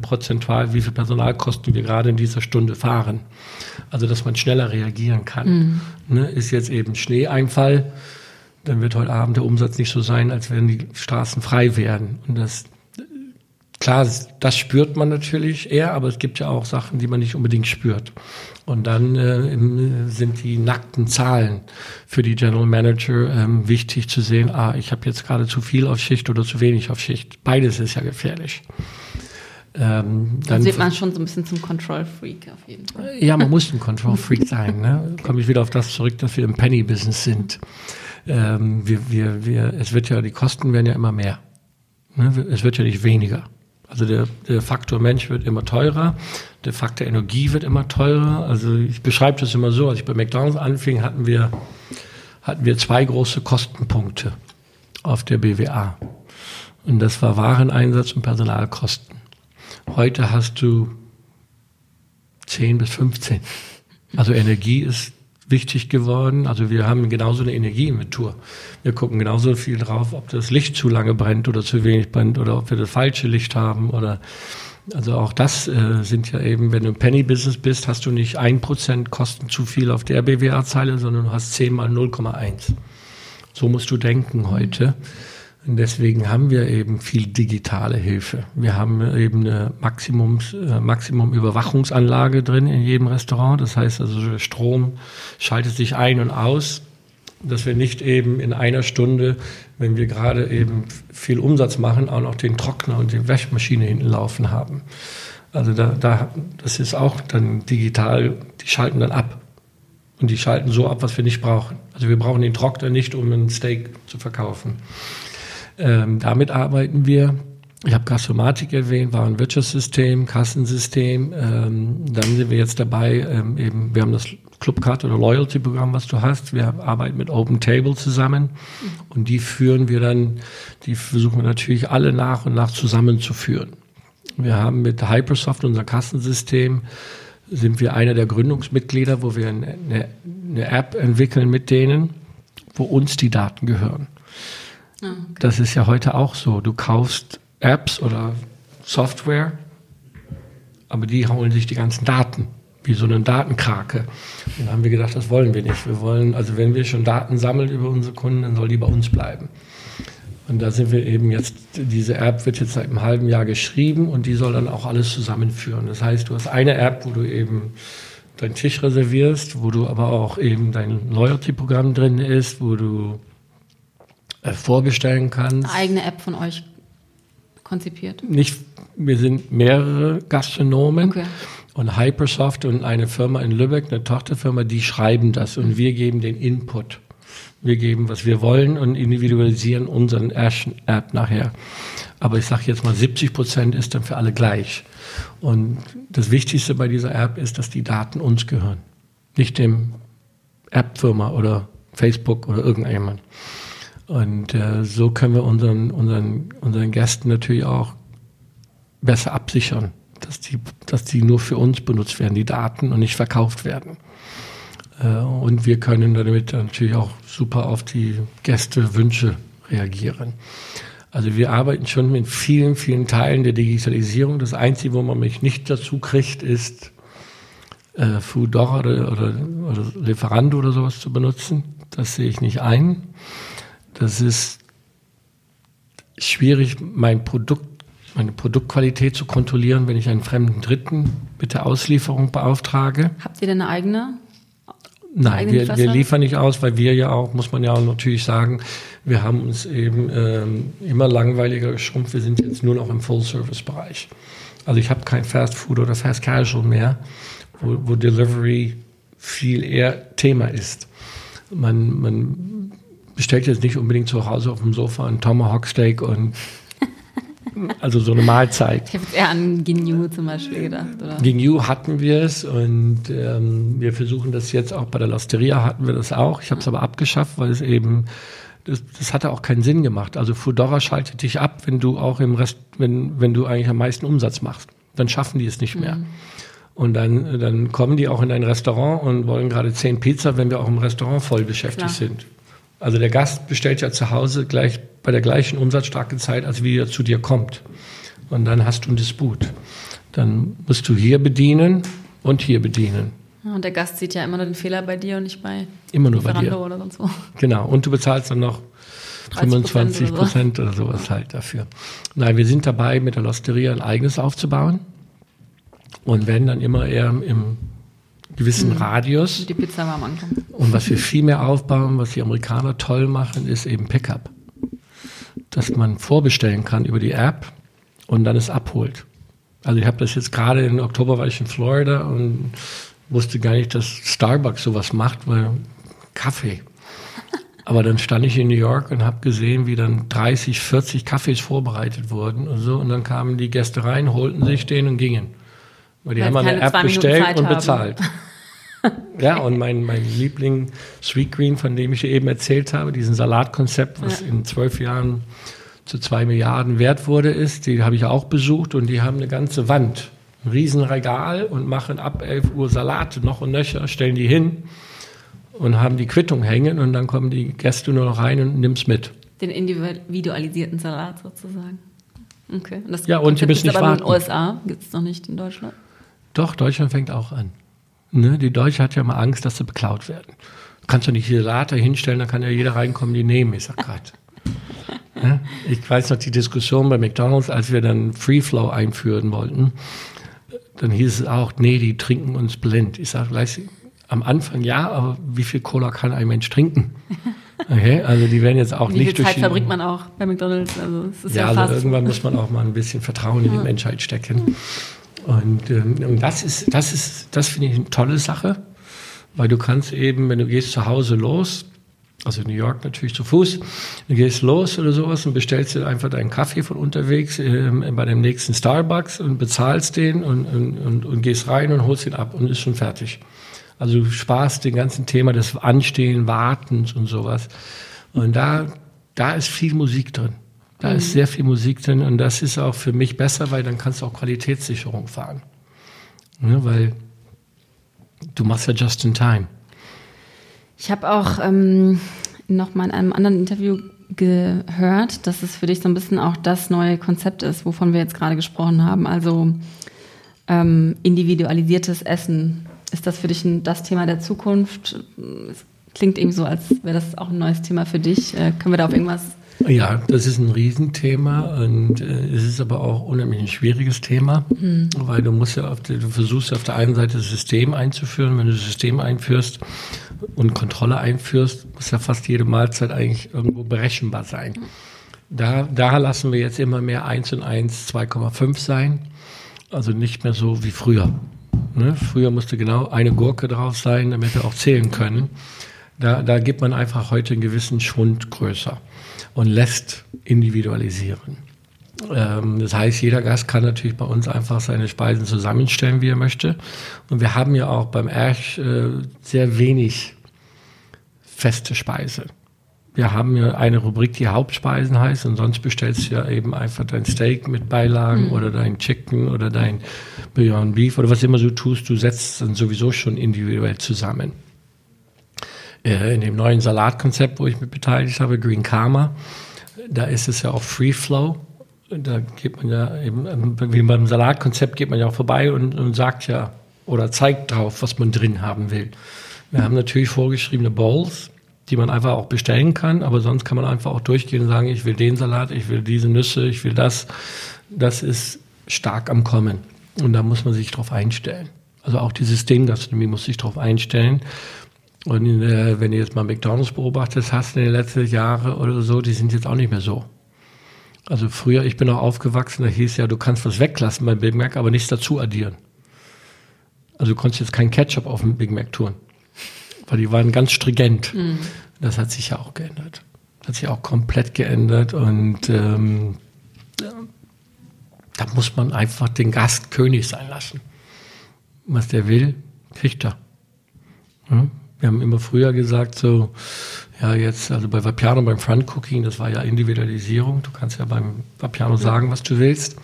prozentual, wie viel Personalkosten wir gerade in dieser Stunde fahren. Also, dass man schneller reagieren kann. Mhm. Ne, ist jetzt eben Schneeeinfall, dann wird heute Abend der Umsatz nicht so sein, als wenn die Straßen frei werden. Und das, klar, das spürt man natürlich eher, aber es gibt ja auch Sachen, die man nicht unbedingt spürt. Und dann äh, sind die nackten Zahlen für die General Manager ähm, wichtig zu sehen, ah, ich habe jetzt gerade zu viel auf Schicht oder zu wenig auf Schicht. Beides ist ja gefährlich. Ähm, dann sieht man schon so ein bisschen zum Control Freak auf jeden Fall. Ja, man muss ein Control Freak sein. Ne? Komme ich wieder auf das zurück, dass wir im Penny Business sind ähm, wir, wir, wir, es wird ja, die Kosten werden ja immer mehr. Ne? Es wird ja nicht weniger. Also der, der Faktor Mensch wird immer teurer, der Faktor Energie wird immer teurer. Also ich beschreibe das immer so, als ich bei McDonalds anfing, hatten wir, hatten wir zwei große Kostenpunkte auf der BWA. Und das war Wareneinsatz und Personalkosten. Heute hast du 10 bis 15. Also Energie ist wichtig geworden. Also wir haben genauso eine Energieinventur. Wir gucken genauso viel drauf, ob das Licht zu lange brennt oder zu wenig brennt oder ob wir das falsche Licht haben oder also auch das äh, sind ja eben, wenn du im Penny-Business bist, hast du nicht ein Prozent Kosten zu viel auf der BWA-Zeile, sondern du hast 10 mal 0,1. So musst du denken heute. Und deswegen haben wir eben viel digitale Hilfe. Wir haben eben eine Maximums, äh, Maximum Überwachungsanlage drin in jedem Restaurant. Das heißt also, Strom schaltet sich ein und aus, dass wir nicht eben in einer Stunde, wenn wir gerade eben viel Umsatz machen, auch noch den Trockner und die Wäschmaschine hinten laufen haben. Also da, da, das ist auch dann digital, die schalten dann ab. Und die schalten so ab, was wir nicht brauchen. Also wir brauchen den Trockner nicht, um ein Steak zu verkaufen. Ähm, damit arbeiten wir. Ich habe Gastromatik erwähnt, Warenwirtschaftssystem, Kassensystem. Ähm, dann sind wir jetzt dabei, ähm, eben, wir haben das Clubcard oder Loyalty-Programm, was du hast. Wir arbeiten mit Open Table zusammen und die führen wir dann, die versuchen wir natürlich alle nach und nach zusammenzuführen. Wir haben mit Hypersoft, unser Kassensystem, sind wir einer der Gründungsmitglieder, wo wir eine, eine App entwickeln mit denen, wo uns die Daten gehören. Ah. Das ist ja heute auch so. Du kaufst Apps oder Software, aber die holen sich die ganzen Daten, wie so eine Datenkrake. Und dann haben wir gedacht, das wollen wir nicht. Wir wollen, also wenn wir schon Daten sammeln über unsere Kunden, dann soll die bei uns bleiben. Und da sind wir eben jetzt, diese App wird jetzt seit einem halben Jahr geschrieben und die soll dann auch alles zusammenführen. Das heißt, du hast eine App, wo du eben deinen Tisch reservierst, wo du aber auch eben dein Loyalty-Programm drin ist, wo du äh, vorbestellen kannst. Eine eigene App von euch konzipiert? Nicht, wir sind mehrere Gastronomen. Okay. Und Hypersoft und eine Firma in Lübeck, eine Tochterfirma, die schreiben das und wir geben den Input. Wir geben, was wir wollen und individualisieren unseren App nachher. Aber ich sage jetzt mal, 70 Prozent ist dann für alle gleich. Und das Wichtigste bei dieser App ist, dass die Daten uns gehören. Nicht dem App-Firma oder Facebook oder irgendjemand. Und äh, so können wir unseren, unseren, unseren Gästen natürlich auch besser absichern, dass die, dass die nur für uns benutzt werden, die Daten und nicht verkauft werden. Äh, und wir können damit natürlich auch super auf die Gästewünsche reagieren. Also wir arbeiten schon mit vielen, vielen Teilen der Digitalisierung. Das Einzige, wo man mich nicht dazu kriegt, ist äh, Foodora oder, oder, oder Lieferando oder sowas zu benutzen. Das sehe ich nicht ein. Das ist schwierig, mein Produkt, meine Produktqualität zu kontrollieren, wenn ich einen fremden Dritten mit der Auslieferung beauftrage. Habt ihr denn eine eigene? Nein, wir, wir, liefern nicht aus, weil wir ja auch, muss man ja auch natürlich sagen, wir haben uns eben ähm, immer langweiliger geschrumpft. Wir sind jetzt nur noch im Full-Service-Bereich. Also ich habe kein Fast Food oder Fast Casual mehr, wo, wo Delivery viel eher Thema ist. Man, man bestellt jetzt nicht unbedingt zu Hause auf dem Sofa ein Tomahawk Steak und Also so eine Mahlzeit. Ich habe eher an Ginyu zum Beispiel gedacht. Oder? Ginyu hatten wir es und ähm, wir versuchen das jetzt auch bei der Losteria hatten wir das auch. Ich habe es aber abgeschafft, weil es eben das, das hatte auch keinen Sinn gemacht. Also Foodora schaltet dich ab, wenn du auch im Rest, wenn, wenn du eigentlich am meisten Umsatz machst. Dann schaffen die es nicht mehr. Mhm. Und dann, dann kommen die auch in ein Restaurant und wollen gerade zehn Pizza, wenn wir auch im Restaurant voll beschäftigt Klar. sind. Also der Gast bestellt ja zu Hause gleich bei der gleichen umsatzstarken Zeit, als wie er zu dir kommt. Und dann hast du einen Disput. Dann musst du hier bedienen und hier bedienen. und der Gast sieht ja immer nur den Fehler bei dir und nicht bei immer nur bei dir. oder sonst wo. Genau. Und du bezahlst dann noch 25 Prozent oder, so. oder sowas halt dafür. Nein, wir sind dabei, mit der Losteria ein eigenes aufzubauen und werden dann immer eher im gewissen mhm. Radius. Die Pizza war am Anfang. Und was wir viel mehr aufbauen, was die Amerikaner toll machen, ist eben Pickup. Dass man vorbestellen kann über die App und dann es abholt. Also ich habe das jetzt gerade im Oktober war ich in Florida und wusste gar nicht, dass Starbucks sowas macht, weil Kaffee. Aber dann stand ich in New York und habe gesehen, wie dann 30, 40 Kaffees vorbereitet wurden und so. Und dann kamen die Gäste rein, holten sich den und gingen. Weil die Weil haben eine App bestellt und bezahlt. ja, und mein, mein Liebling Sweet Green, von dem ich eben erzählt habe, diesen Salatkonzept, was ja. in zwölf Jahren zu zwei Milliarden wert wurde, ist, die habe ich auch besucht und die haben eine ganze Wand, ein Riesenregal und machen ab 11 Uhr Salate noch und nöcher, stellen die hin und haben die Quittung hängen und dann kommen die Gäste nur noch rein und nimm's mit. Den individualisierten Salat sozusagen. Okay. Und ja, und die müssen nicht aber warten. in den USA gibt es noch nicht in Deutschland. Doch, Deutschland fängt auch an. Ne? Die Deutsche hat ja mal Angst, dass sie beklaut werden. Du kannst du nicht hier Later hinstellen, da kann ja jeder reinkommen, die nehmen. Ich sag grad. ja? Ich weiß noch die Diskussion bei McDonalds, als wir dann Free Flow einführen wollten. Dann hieß es auch, nee, die trinken uns blind. Ich sage, am Anfang ja, aber wie viel Cola kann ein Mensch trinken? Okay, also die werden jetzt auch wie nicht viel Zeit verbringt man auch bei McDonalds? Also es ist ja, ja also irgendwann muss man auch mal ein bisschen Vertrauen in die Menschheit stecken. Und, ähm, und das ist, das ist, das finde ich eine tolle Sache, weil du kannst eben, wenn du gehst zu Hause los, also in New York natürlich zu Fuß, du gehst los oder sowas und bestellst dir einfach deinen Kaffee von unterwegs ähm, bei dem nächsten Starbucks und bezahlst den und, und, und, und gehst rein und holst ihn ab und ist schon fertig. Also du sparst den ganzen Thema des Anstehen, Wartens und sowas. Und da, da ist viel Musik drin. Da mhm. ist sehr viel Musik drin und das ist auch für mich besser, weil dann kannst du auch Qualitätssicherung fahren. Ne, weil du machst ja just in time. Ich habe auch ähm, noch mal in einem anderen Interview gehört, dass es für dich so ein bisschen auch das neue Konzept ist, wovon wir jetzt gerade gesprochen haben. Also ähm, individualisiertes Essen ist das für dich ein, das Thema der Zukunft? Es klingt eben so, als wäre das auch ein neues Thema für dich. Äh, können wir da auf irgendwas ja, das ist ein Riesenthema und äh, es ist aber auch unheimlich ein schwieriges Thema, mhm. weil du musst ja auf die, du versuchst auf der einen Seite das System einzuführen. Wenn du das System einführst und Kontrolle einführst, muss ja fast jede Mahlzeit eigentlich irgendwo berechenbar sein. Da, da lassen wir jetzt immer mehr 1 und 1 2,5 sein. Also nicht mehr so wie früher. Ne? Früher musste genau eine Gurke drauf sein, damit wir auch zählen können. Da, da gibt man einfach heute einen gewissen Schwund größer und lässt individualisieren. Ähm, das heißt, jeder Gast kann natürlich bei uns einfach seine Speisen zusammenstellen, wie er möchte. Und wir haben ja auch beim Erch äh, sehr wenig feste Speise. Wir haben ja eine Rubrik, die Hauptspeisen heißt, und sonst bestellst du ja eben einfach dein Steak mit Beilagen mhm. oder dein Chicken oder dein Beyond Beef oder was immer du tust. Du setzt es dann sowieso schon individuell zusammen. Äh, in dem neuen Salatkonzept, wo ich mich beteiligt habe, Green Karma, da ist es ja auch Free Flow. Da geht man ja eben, ähm, wie beim Salatkonzept geht man ja auch vorbei und, und sagt ja oder zeigt drauf, was man drin haben will. Wir haben natürlich vorgeschriebene Bowls, die man einfach auch bestellen kann, aber sonst kann man einfach auch durchgehen und sagen, ich will den Salat, ich will diese Nüsse, ich will das. Das ist stark am Kommen und da muss man sich drauf einstellen. Also auch die Systemgastronomie muss sich drauf einstellen. Und äh, wenn du jetzt mal McDonalds beobachtet hast in den letzten Jahren oder so, die sind jetzt auch nicht mehr so. Also früher, ich bin auch aufgewachsen, da hieß ja, du kannst was weglassen beim Big Mac, aber nichts dazu addieren. Also du konntest jetzt kein Ketchup auf dem Big Mac tun weil die waren ganz stringent. Mhm. Das hat sich ja auch geändert. Das hat sich auch komplett geändert und ähm, Da muss man einfach den Gast König sein lassen. Was der will, kriegt er. Hm? Wir haben immer früher gesagt, so, ja, jetzt, also bei Vapiano, beim Front Cooking, das war ja Individualisierung. Du kannst ja beim Vapiano sagen, was du willst.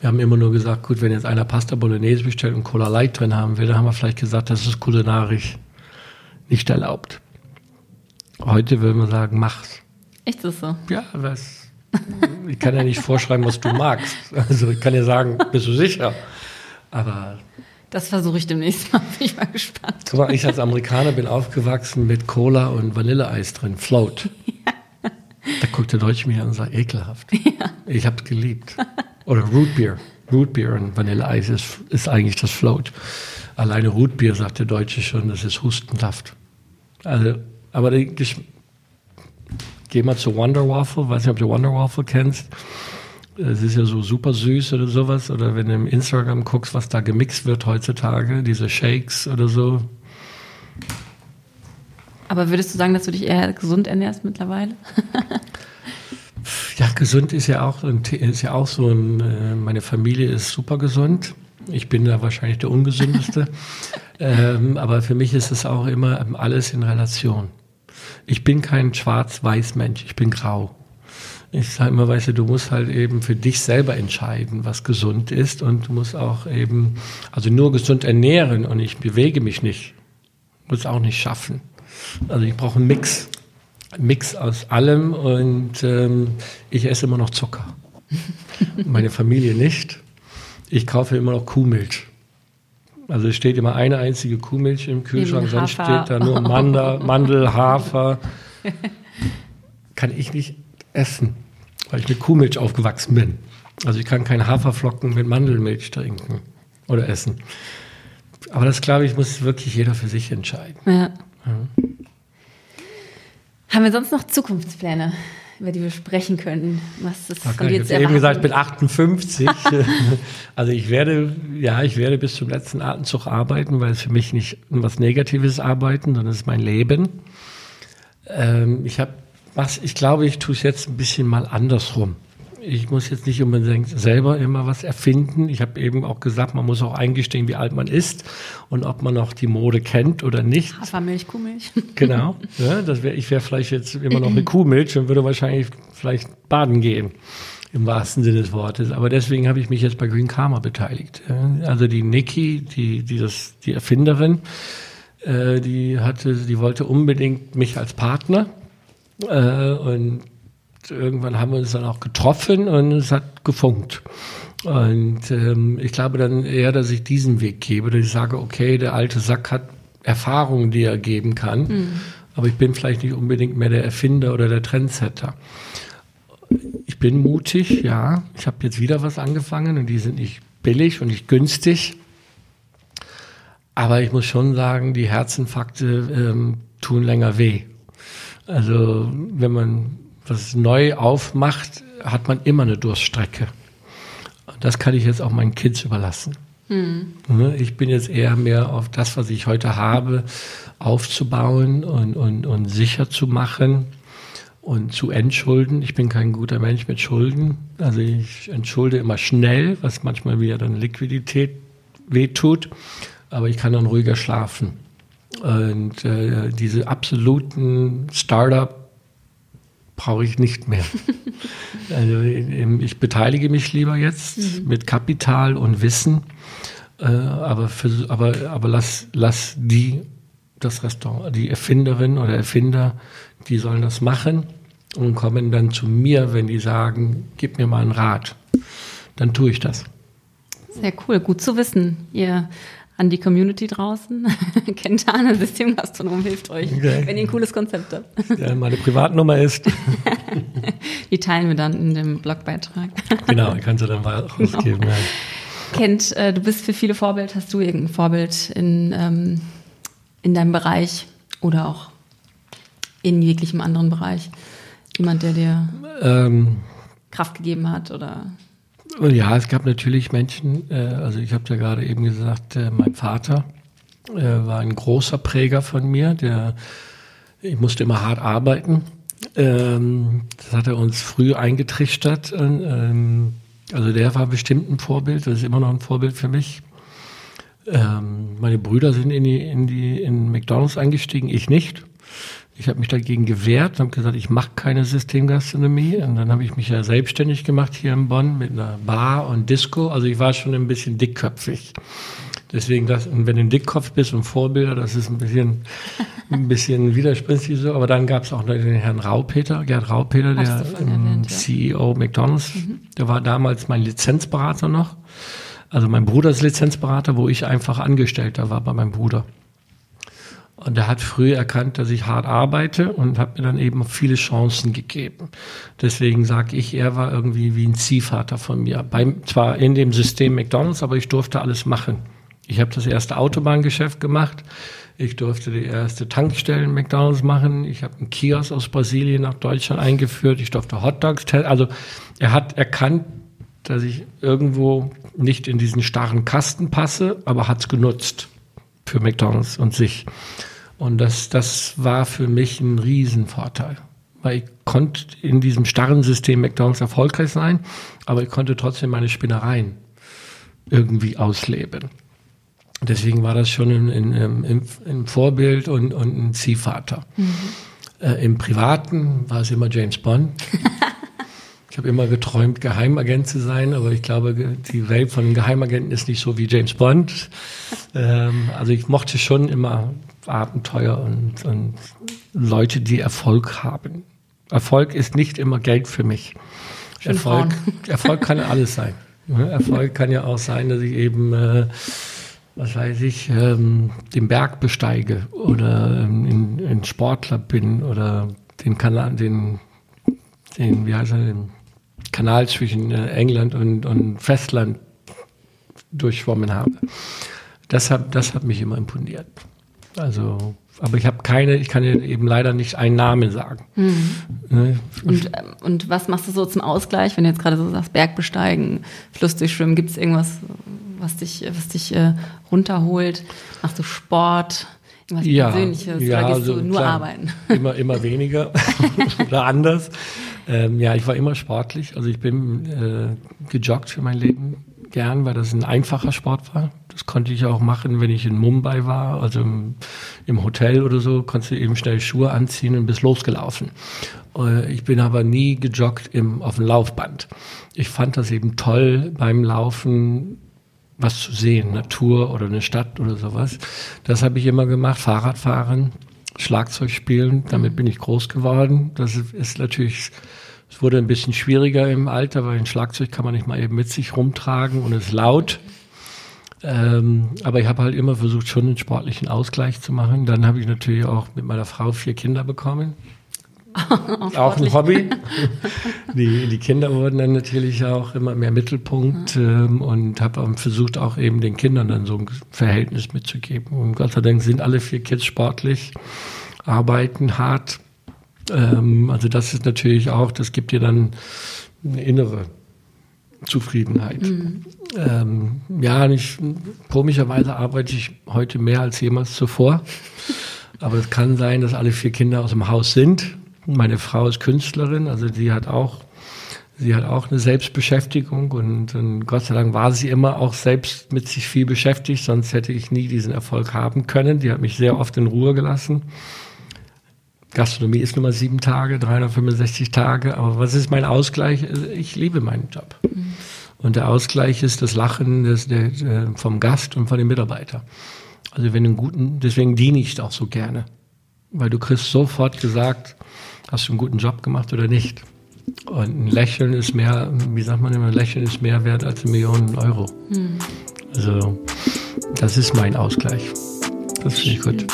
Wir haben immer nur gesagt, gut, wenn jetzt einer Pasta Bolognese bestellt und Cola Light drin haben will, dann haben wir vielleicht gesagt, das ist kulinarisch nicht erlaubt. Heute würden wir sagen, mach's. Echt ist so? Ja, was, ich kann ja nicht vorschreiben, was du magst. Also ich kann ja sagen, bist du sicher? Aber das versuche ich demnächst mal, bin ich mal gespannt. Guck mal, ich als Amerikaner bin aufgewachsen mit Cola und Vanilleeis drin, Float. Ja. Da guckt der Deutsche mich an und sagt, ekelhaft. Ja. Ich habe es geliebt. Oder Root Beer. Root Beer und Vanilleeis ist, ist eigentlich das Float. Alleine Root Beer sagt der Deutsche schon, das ist hustenhaft. Also, aber ich, geh mal zu Wonder Waffle, weiß nicht, ob du Wonder Waffle kennst es ist ja so super süß oder sowas. Oder wenn du im Instagram guckst, was da gemixt wird heutzutage, diese Shakes oder so. Aber würdest du sagen, dass du dich eher gesund ernährst mittlerweile? ja, gesund ist ja auch, ist ja auch so ein, äh, meine Familie ist super gesund. Ich bin da wahrscheinlich der ungesündeste. ähm, aber für mich ist es auch immer alles in Relation. Ich bin kein schwarz-weiß Mensch, ich bin grau. Ich sage immer, weißt du, du musst halt eben für dich selber entscheiden, was gesund ist und du musst auch eben, also nur gesund ernähren und ich bewege mich nicht, muss auch nicht schaffen. Also ich brauche einen Mix, einen Mix aus allem und ähm, ich esse immer noch Zucker. Meine Familie nicht. Ich kaufe immer noch Kuhmilch. Also es steht immer eine einzige Kuhmilch im Kühlschrank, sonst steht da nur Mandel, Mandel Hafer. Kann ich nicht essen, weil ich mit Kuhmilch aufgewachsen bin. Also ich kann keine Haferflocken mit Mandelmilch trinken oder essen. Aber das, glaube ich, muss wirklich jeder für sich entscheiden. Ja. Ja. Haben wir sonst noch Zukunftspläne, über die wir sprechen können? Was ist okay, von dir jetzt eben gesagt, ich bin 58. also ich werde, ja, ich werde bis zum letzten Atemzug arbeiten, weil es für mich nicht was Negatives arbeiten, sondern es ist mein Leben. Ähm, ich habe was, ich glaube, ich tue es jetzt ein bisschen mal andersrum. Ich muss jetzt nicht unbedingt selber immer was erfinden. Ich habe eben auch gesagt, man muss auch eingestehen, wie alt man ist und ob man noch die Mode kennt oder nicht. Hafermilch, Kuhmilch. Genau. Ja, das wär, ich wäre vielleicht jetzt immer noch eine Kuhmilch und würde wahrscheinlich vielleicht baden gehen im wahrsten Sinne des Wortes. Aber deswegen habe ich mich jetzt bei Green Karma beteiligt. Also die Nikki, die, die, das, die Erfinderin, äh, die hatte, die wollte unbedingt mich als Partner äh, und irgendwann haben wir uns dann auch getroffen und es hat gefunkt. Und ähm, ich glaube dann eher, dass ich diesen Weg gebe, dass ich sage, okay, der alte Sack hat Erfahrungen, die er geben kann, mhm. aber ich bin vielleicht nicht unbedingt mehr der Erfinder oder der Trendsetter. Ich bin mutig, ja. Ich habe jetzt wieder was angefangen und die sind nicht billig und nicht günstig. Aber ich muss schon sagen, die Herzinfarkte ähm, tun länger weh. Also wenn man was neu aufmacht, hat man immer eine Durststrecke. Das kann ich jetzt auch meinen Kids überlassen. Mhm. Ich bin jetzt eher mehr auf das, was ich heute habe, aufzubauen und, und, und sicher zu machen und zu entschulden. Ich bin kein guter Mensch mit Schulden. Also ich entschulde immer schnell, was manchmal wieder dann Liquidität wehtut, aber ich kann dann ruhiger schlafen. Und äh, diese absoluten Startup brauche ich nicht mehr. also ich beteilige mich lieber jetzt mhm. mit Kapital und Wissen, äh, aber, für, aber, aber lass, lass die, das Restaurant, die Erfinderin oder Erfinder, die sollen das machen und kommen dann zu mir, wenn die sagen, gib mir mal einen Rat. Dann tue ich das. Sehr cool, gut zu wissen. Ihr an die Community draußen. Kentane Systemgastronom hilft euch, okay. wenn ihr ein cooles Konzept habt. Ja, meine Privatnummer ist. die teilen wir dann in dem Blogbeitrag. genau, kannst du dann mal rausgeben. Genau. Ja. Kent, äh, du bist für viele Vorbild. Hast du irgendein Vorbild in, ähm, in deinem Bereich oder auch in jeglichem anderen Bereich? Jemand, der dir ähm, Kraft gegeben hat oder ja, es gab natürlich Menschen, äh, also ich habe ja gerade eben gesagt, äh, mein Vater äh, war ein großer Präger von mir, der ich musste immer hart arbeiten. Ähm, das hat er uns früh eingetrichtert. Ähm, Also der war bestimmt ein Vorbild, das ist immer noch ein Vorbild für mich. Ähm, meine Brüder sind in die, in die in McDonalds eingestiegen, ich nicht. Ich habe mich dagegen gewehrt und habe gesagt, ich mache keine Systemgastronomie. Und dann habe ich mich ja selbstständig gemacht hier in Bonn mit einer Bar und Disco. Also ich war schon ein bisschen dickköpfig. Deswegen, das, und wenn du ein Dickkopf bist und Vorbilder, das ist ein bisschen, ein bisschen widersprüchlich so. Aber dann gab es auch noch den Herrn Raupeter, Gerd Raupeter, der erwähnt, ja. CEO McDonalds. Mhm. Der war damals mein Lizenzberater noch. Also mein Bruder ist Lizenzberater, wo ich einfach Angestellter war bei meinem Bruder. Und er hat früh erkannt, dass ich hart arbeite und hat mir dann eben viele Chancen gegeben. Deswegen sage ich, er war irgendwie wie ein Ziehvater von mir. Beim, zwar in dem System McDonalds, aber ich durfte alles machen. Ich habe das erste Autobahngeschäft gemacht. Ich durfte die erste Tankstellen McDonalds machen. Ich habe einen Kiosk aus Brasilien nach Deutschland eingeführt. Ich durfte Hotdogs testen. Also er hat erkannt, dass ich irgendwo nicht in diesen starren Kasten passe, aber hat es genutzt für McDonalds und sich. Und das, das war für mich ein Riesenvorteil. Weil ich konnte in diesem starren System McDonalds erfolgreich sein, aber ich konnte trotzdem meine Spinnereien irgendwie ausleben. Deswegen war das schon ein, Vorbild und, und ein Ziehvater. Mhm. Äh, Im Privaten war es immer James Bond. ich habe immer geträumt, Geheimagent zu sein, aber ich glaube, die Welt von Geheimagenten ist nicht so wie James Bond. Ähm, also ich mochte schon immer Abenteuer und, und Leute, die Erfolg haben. Erfolg ist nicht immer Geld für mich. Erfolg, Erfolg kann alles sein. Erfolg kann ja auch sein, dass ich eben äh, was weiß ich, ähm, den Berg besteige oder ähm, ein Sportler bin oder den Kanal, den, den, wie heißt er, den Kanal zwischen äh, England und, und Festland durchschwommen habe. Das hat, das hat mich immer imponiert. Also, aber ich habe keine, ich kann eben leider nicht einen Namen sagen. Mhm. Ne? Und, ähm, und was machst du so zum Ausgleich, wenn du jetzt gerade so sagst, Berg besteigen, Fluss durchschwimmen, gibt es irgendwas, was dich, was dich äh, runterholt? Machst du Sport? Irgendwas ja, Persönliches? Ja, oder gehst also, du nur klar, arbeiten? Immer, immer weniger oder anders. Ähm, ja, ich war immer sportlich. Also ich bin äh, gejoggt für mein Leben gern, weil das ein einfacher Sport war. Das konnte ich auch machen, wenn ich in Mumbai war, also im, im Hotel oder so, konntest du eben schnell Schuhe anziehen und bist losgelaufen. Äh, ich bin aber nie gejoggt im, auf dem Laufband. Ich fand das eben toll beim Laufen was zu sehen, Natur oder eine Stadt oder sowas. Das habe ich immer gemacht, Fahrradfahren, Schlagzeug spielen, damit bin ich groß geworden. Das ist natürlich, es wurde ein bisschen schwieriger im Alter, weil ein Schlagzeug kann man nicht mal eben mit sich rumtragen und ist laut. Ähm, aber ich habe halt immer versucht, schon einen sportlichen Ausgleich zu machen. Dann habe ich natürlich auch mit meiner Frau vier Kinder bekommen. Auch ein Hobby. Die, die Kinder wurden dann natürlich auch immer mehr Mittelpunkt ähm, und habe versucht auch eben den Kindern dann so ein Verhältnis mitzugeben. Und Gott sei Dank sind alle vier Kids sportlich, arbeiten hart. Ähm, also das ist natürlich auch, das gibt dir dann eine innere Zufriedenheit. Mhm. Ähm, ja, nicht, komischerweise arbeite ich heute mehr als jemals zuvor. Aber es kann sein, dass alle vier Kinder aus dem Haus sind meine Frau ist Künstlerin, also sie hat auch, sie hat auch eine Selbstbeschäftigung und, und Gott sei Dank war sie immer auch selbst mit sich viel beschäftigt, sonst hätte ich nie diesen Erfolg haben können. Die hat mich sehr oft in Ruhe gelassen. Gastronomie ist nur mal sieben Tage, 365 Tage, aber was ist mein Ausgleich? Ich liebe meinen Job. Mhm. Und der Ausgleich ist das Lachen des, der, vom Gast und von den Mitarbeitern. Also wenn einen guten, deswegen diene ich auch so gerne. Weil du kriegst sofort gesagt, hast du einen guten Job gemacht oder nicht. Und ein Lächeln ist mehr, wie sagt man immer, ein Lächeln ist mehr wert als eine Million Euro. Hm. Also, das ist mein Ausgleich. Das finde ich gut.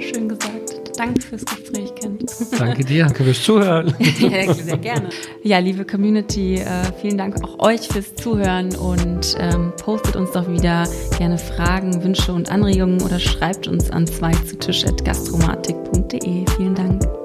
Schön gesagt. Danke fürs Gespräch, Ken. Danke dir, danke fürs Zuhören. ja, sehr gerne. Ja, liebe Community, äh, vielen Dank auch euch fürs Zuhören und ähm, postet uns doch wieder gerne Fragen, Wünsche und Anregungen oder schreibt uns an zwei zu Tisch at gastromatik.de. Vielen Dank.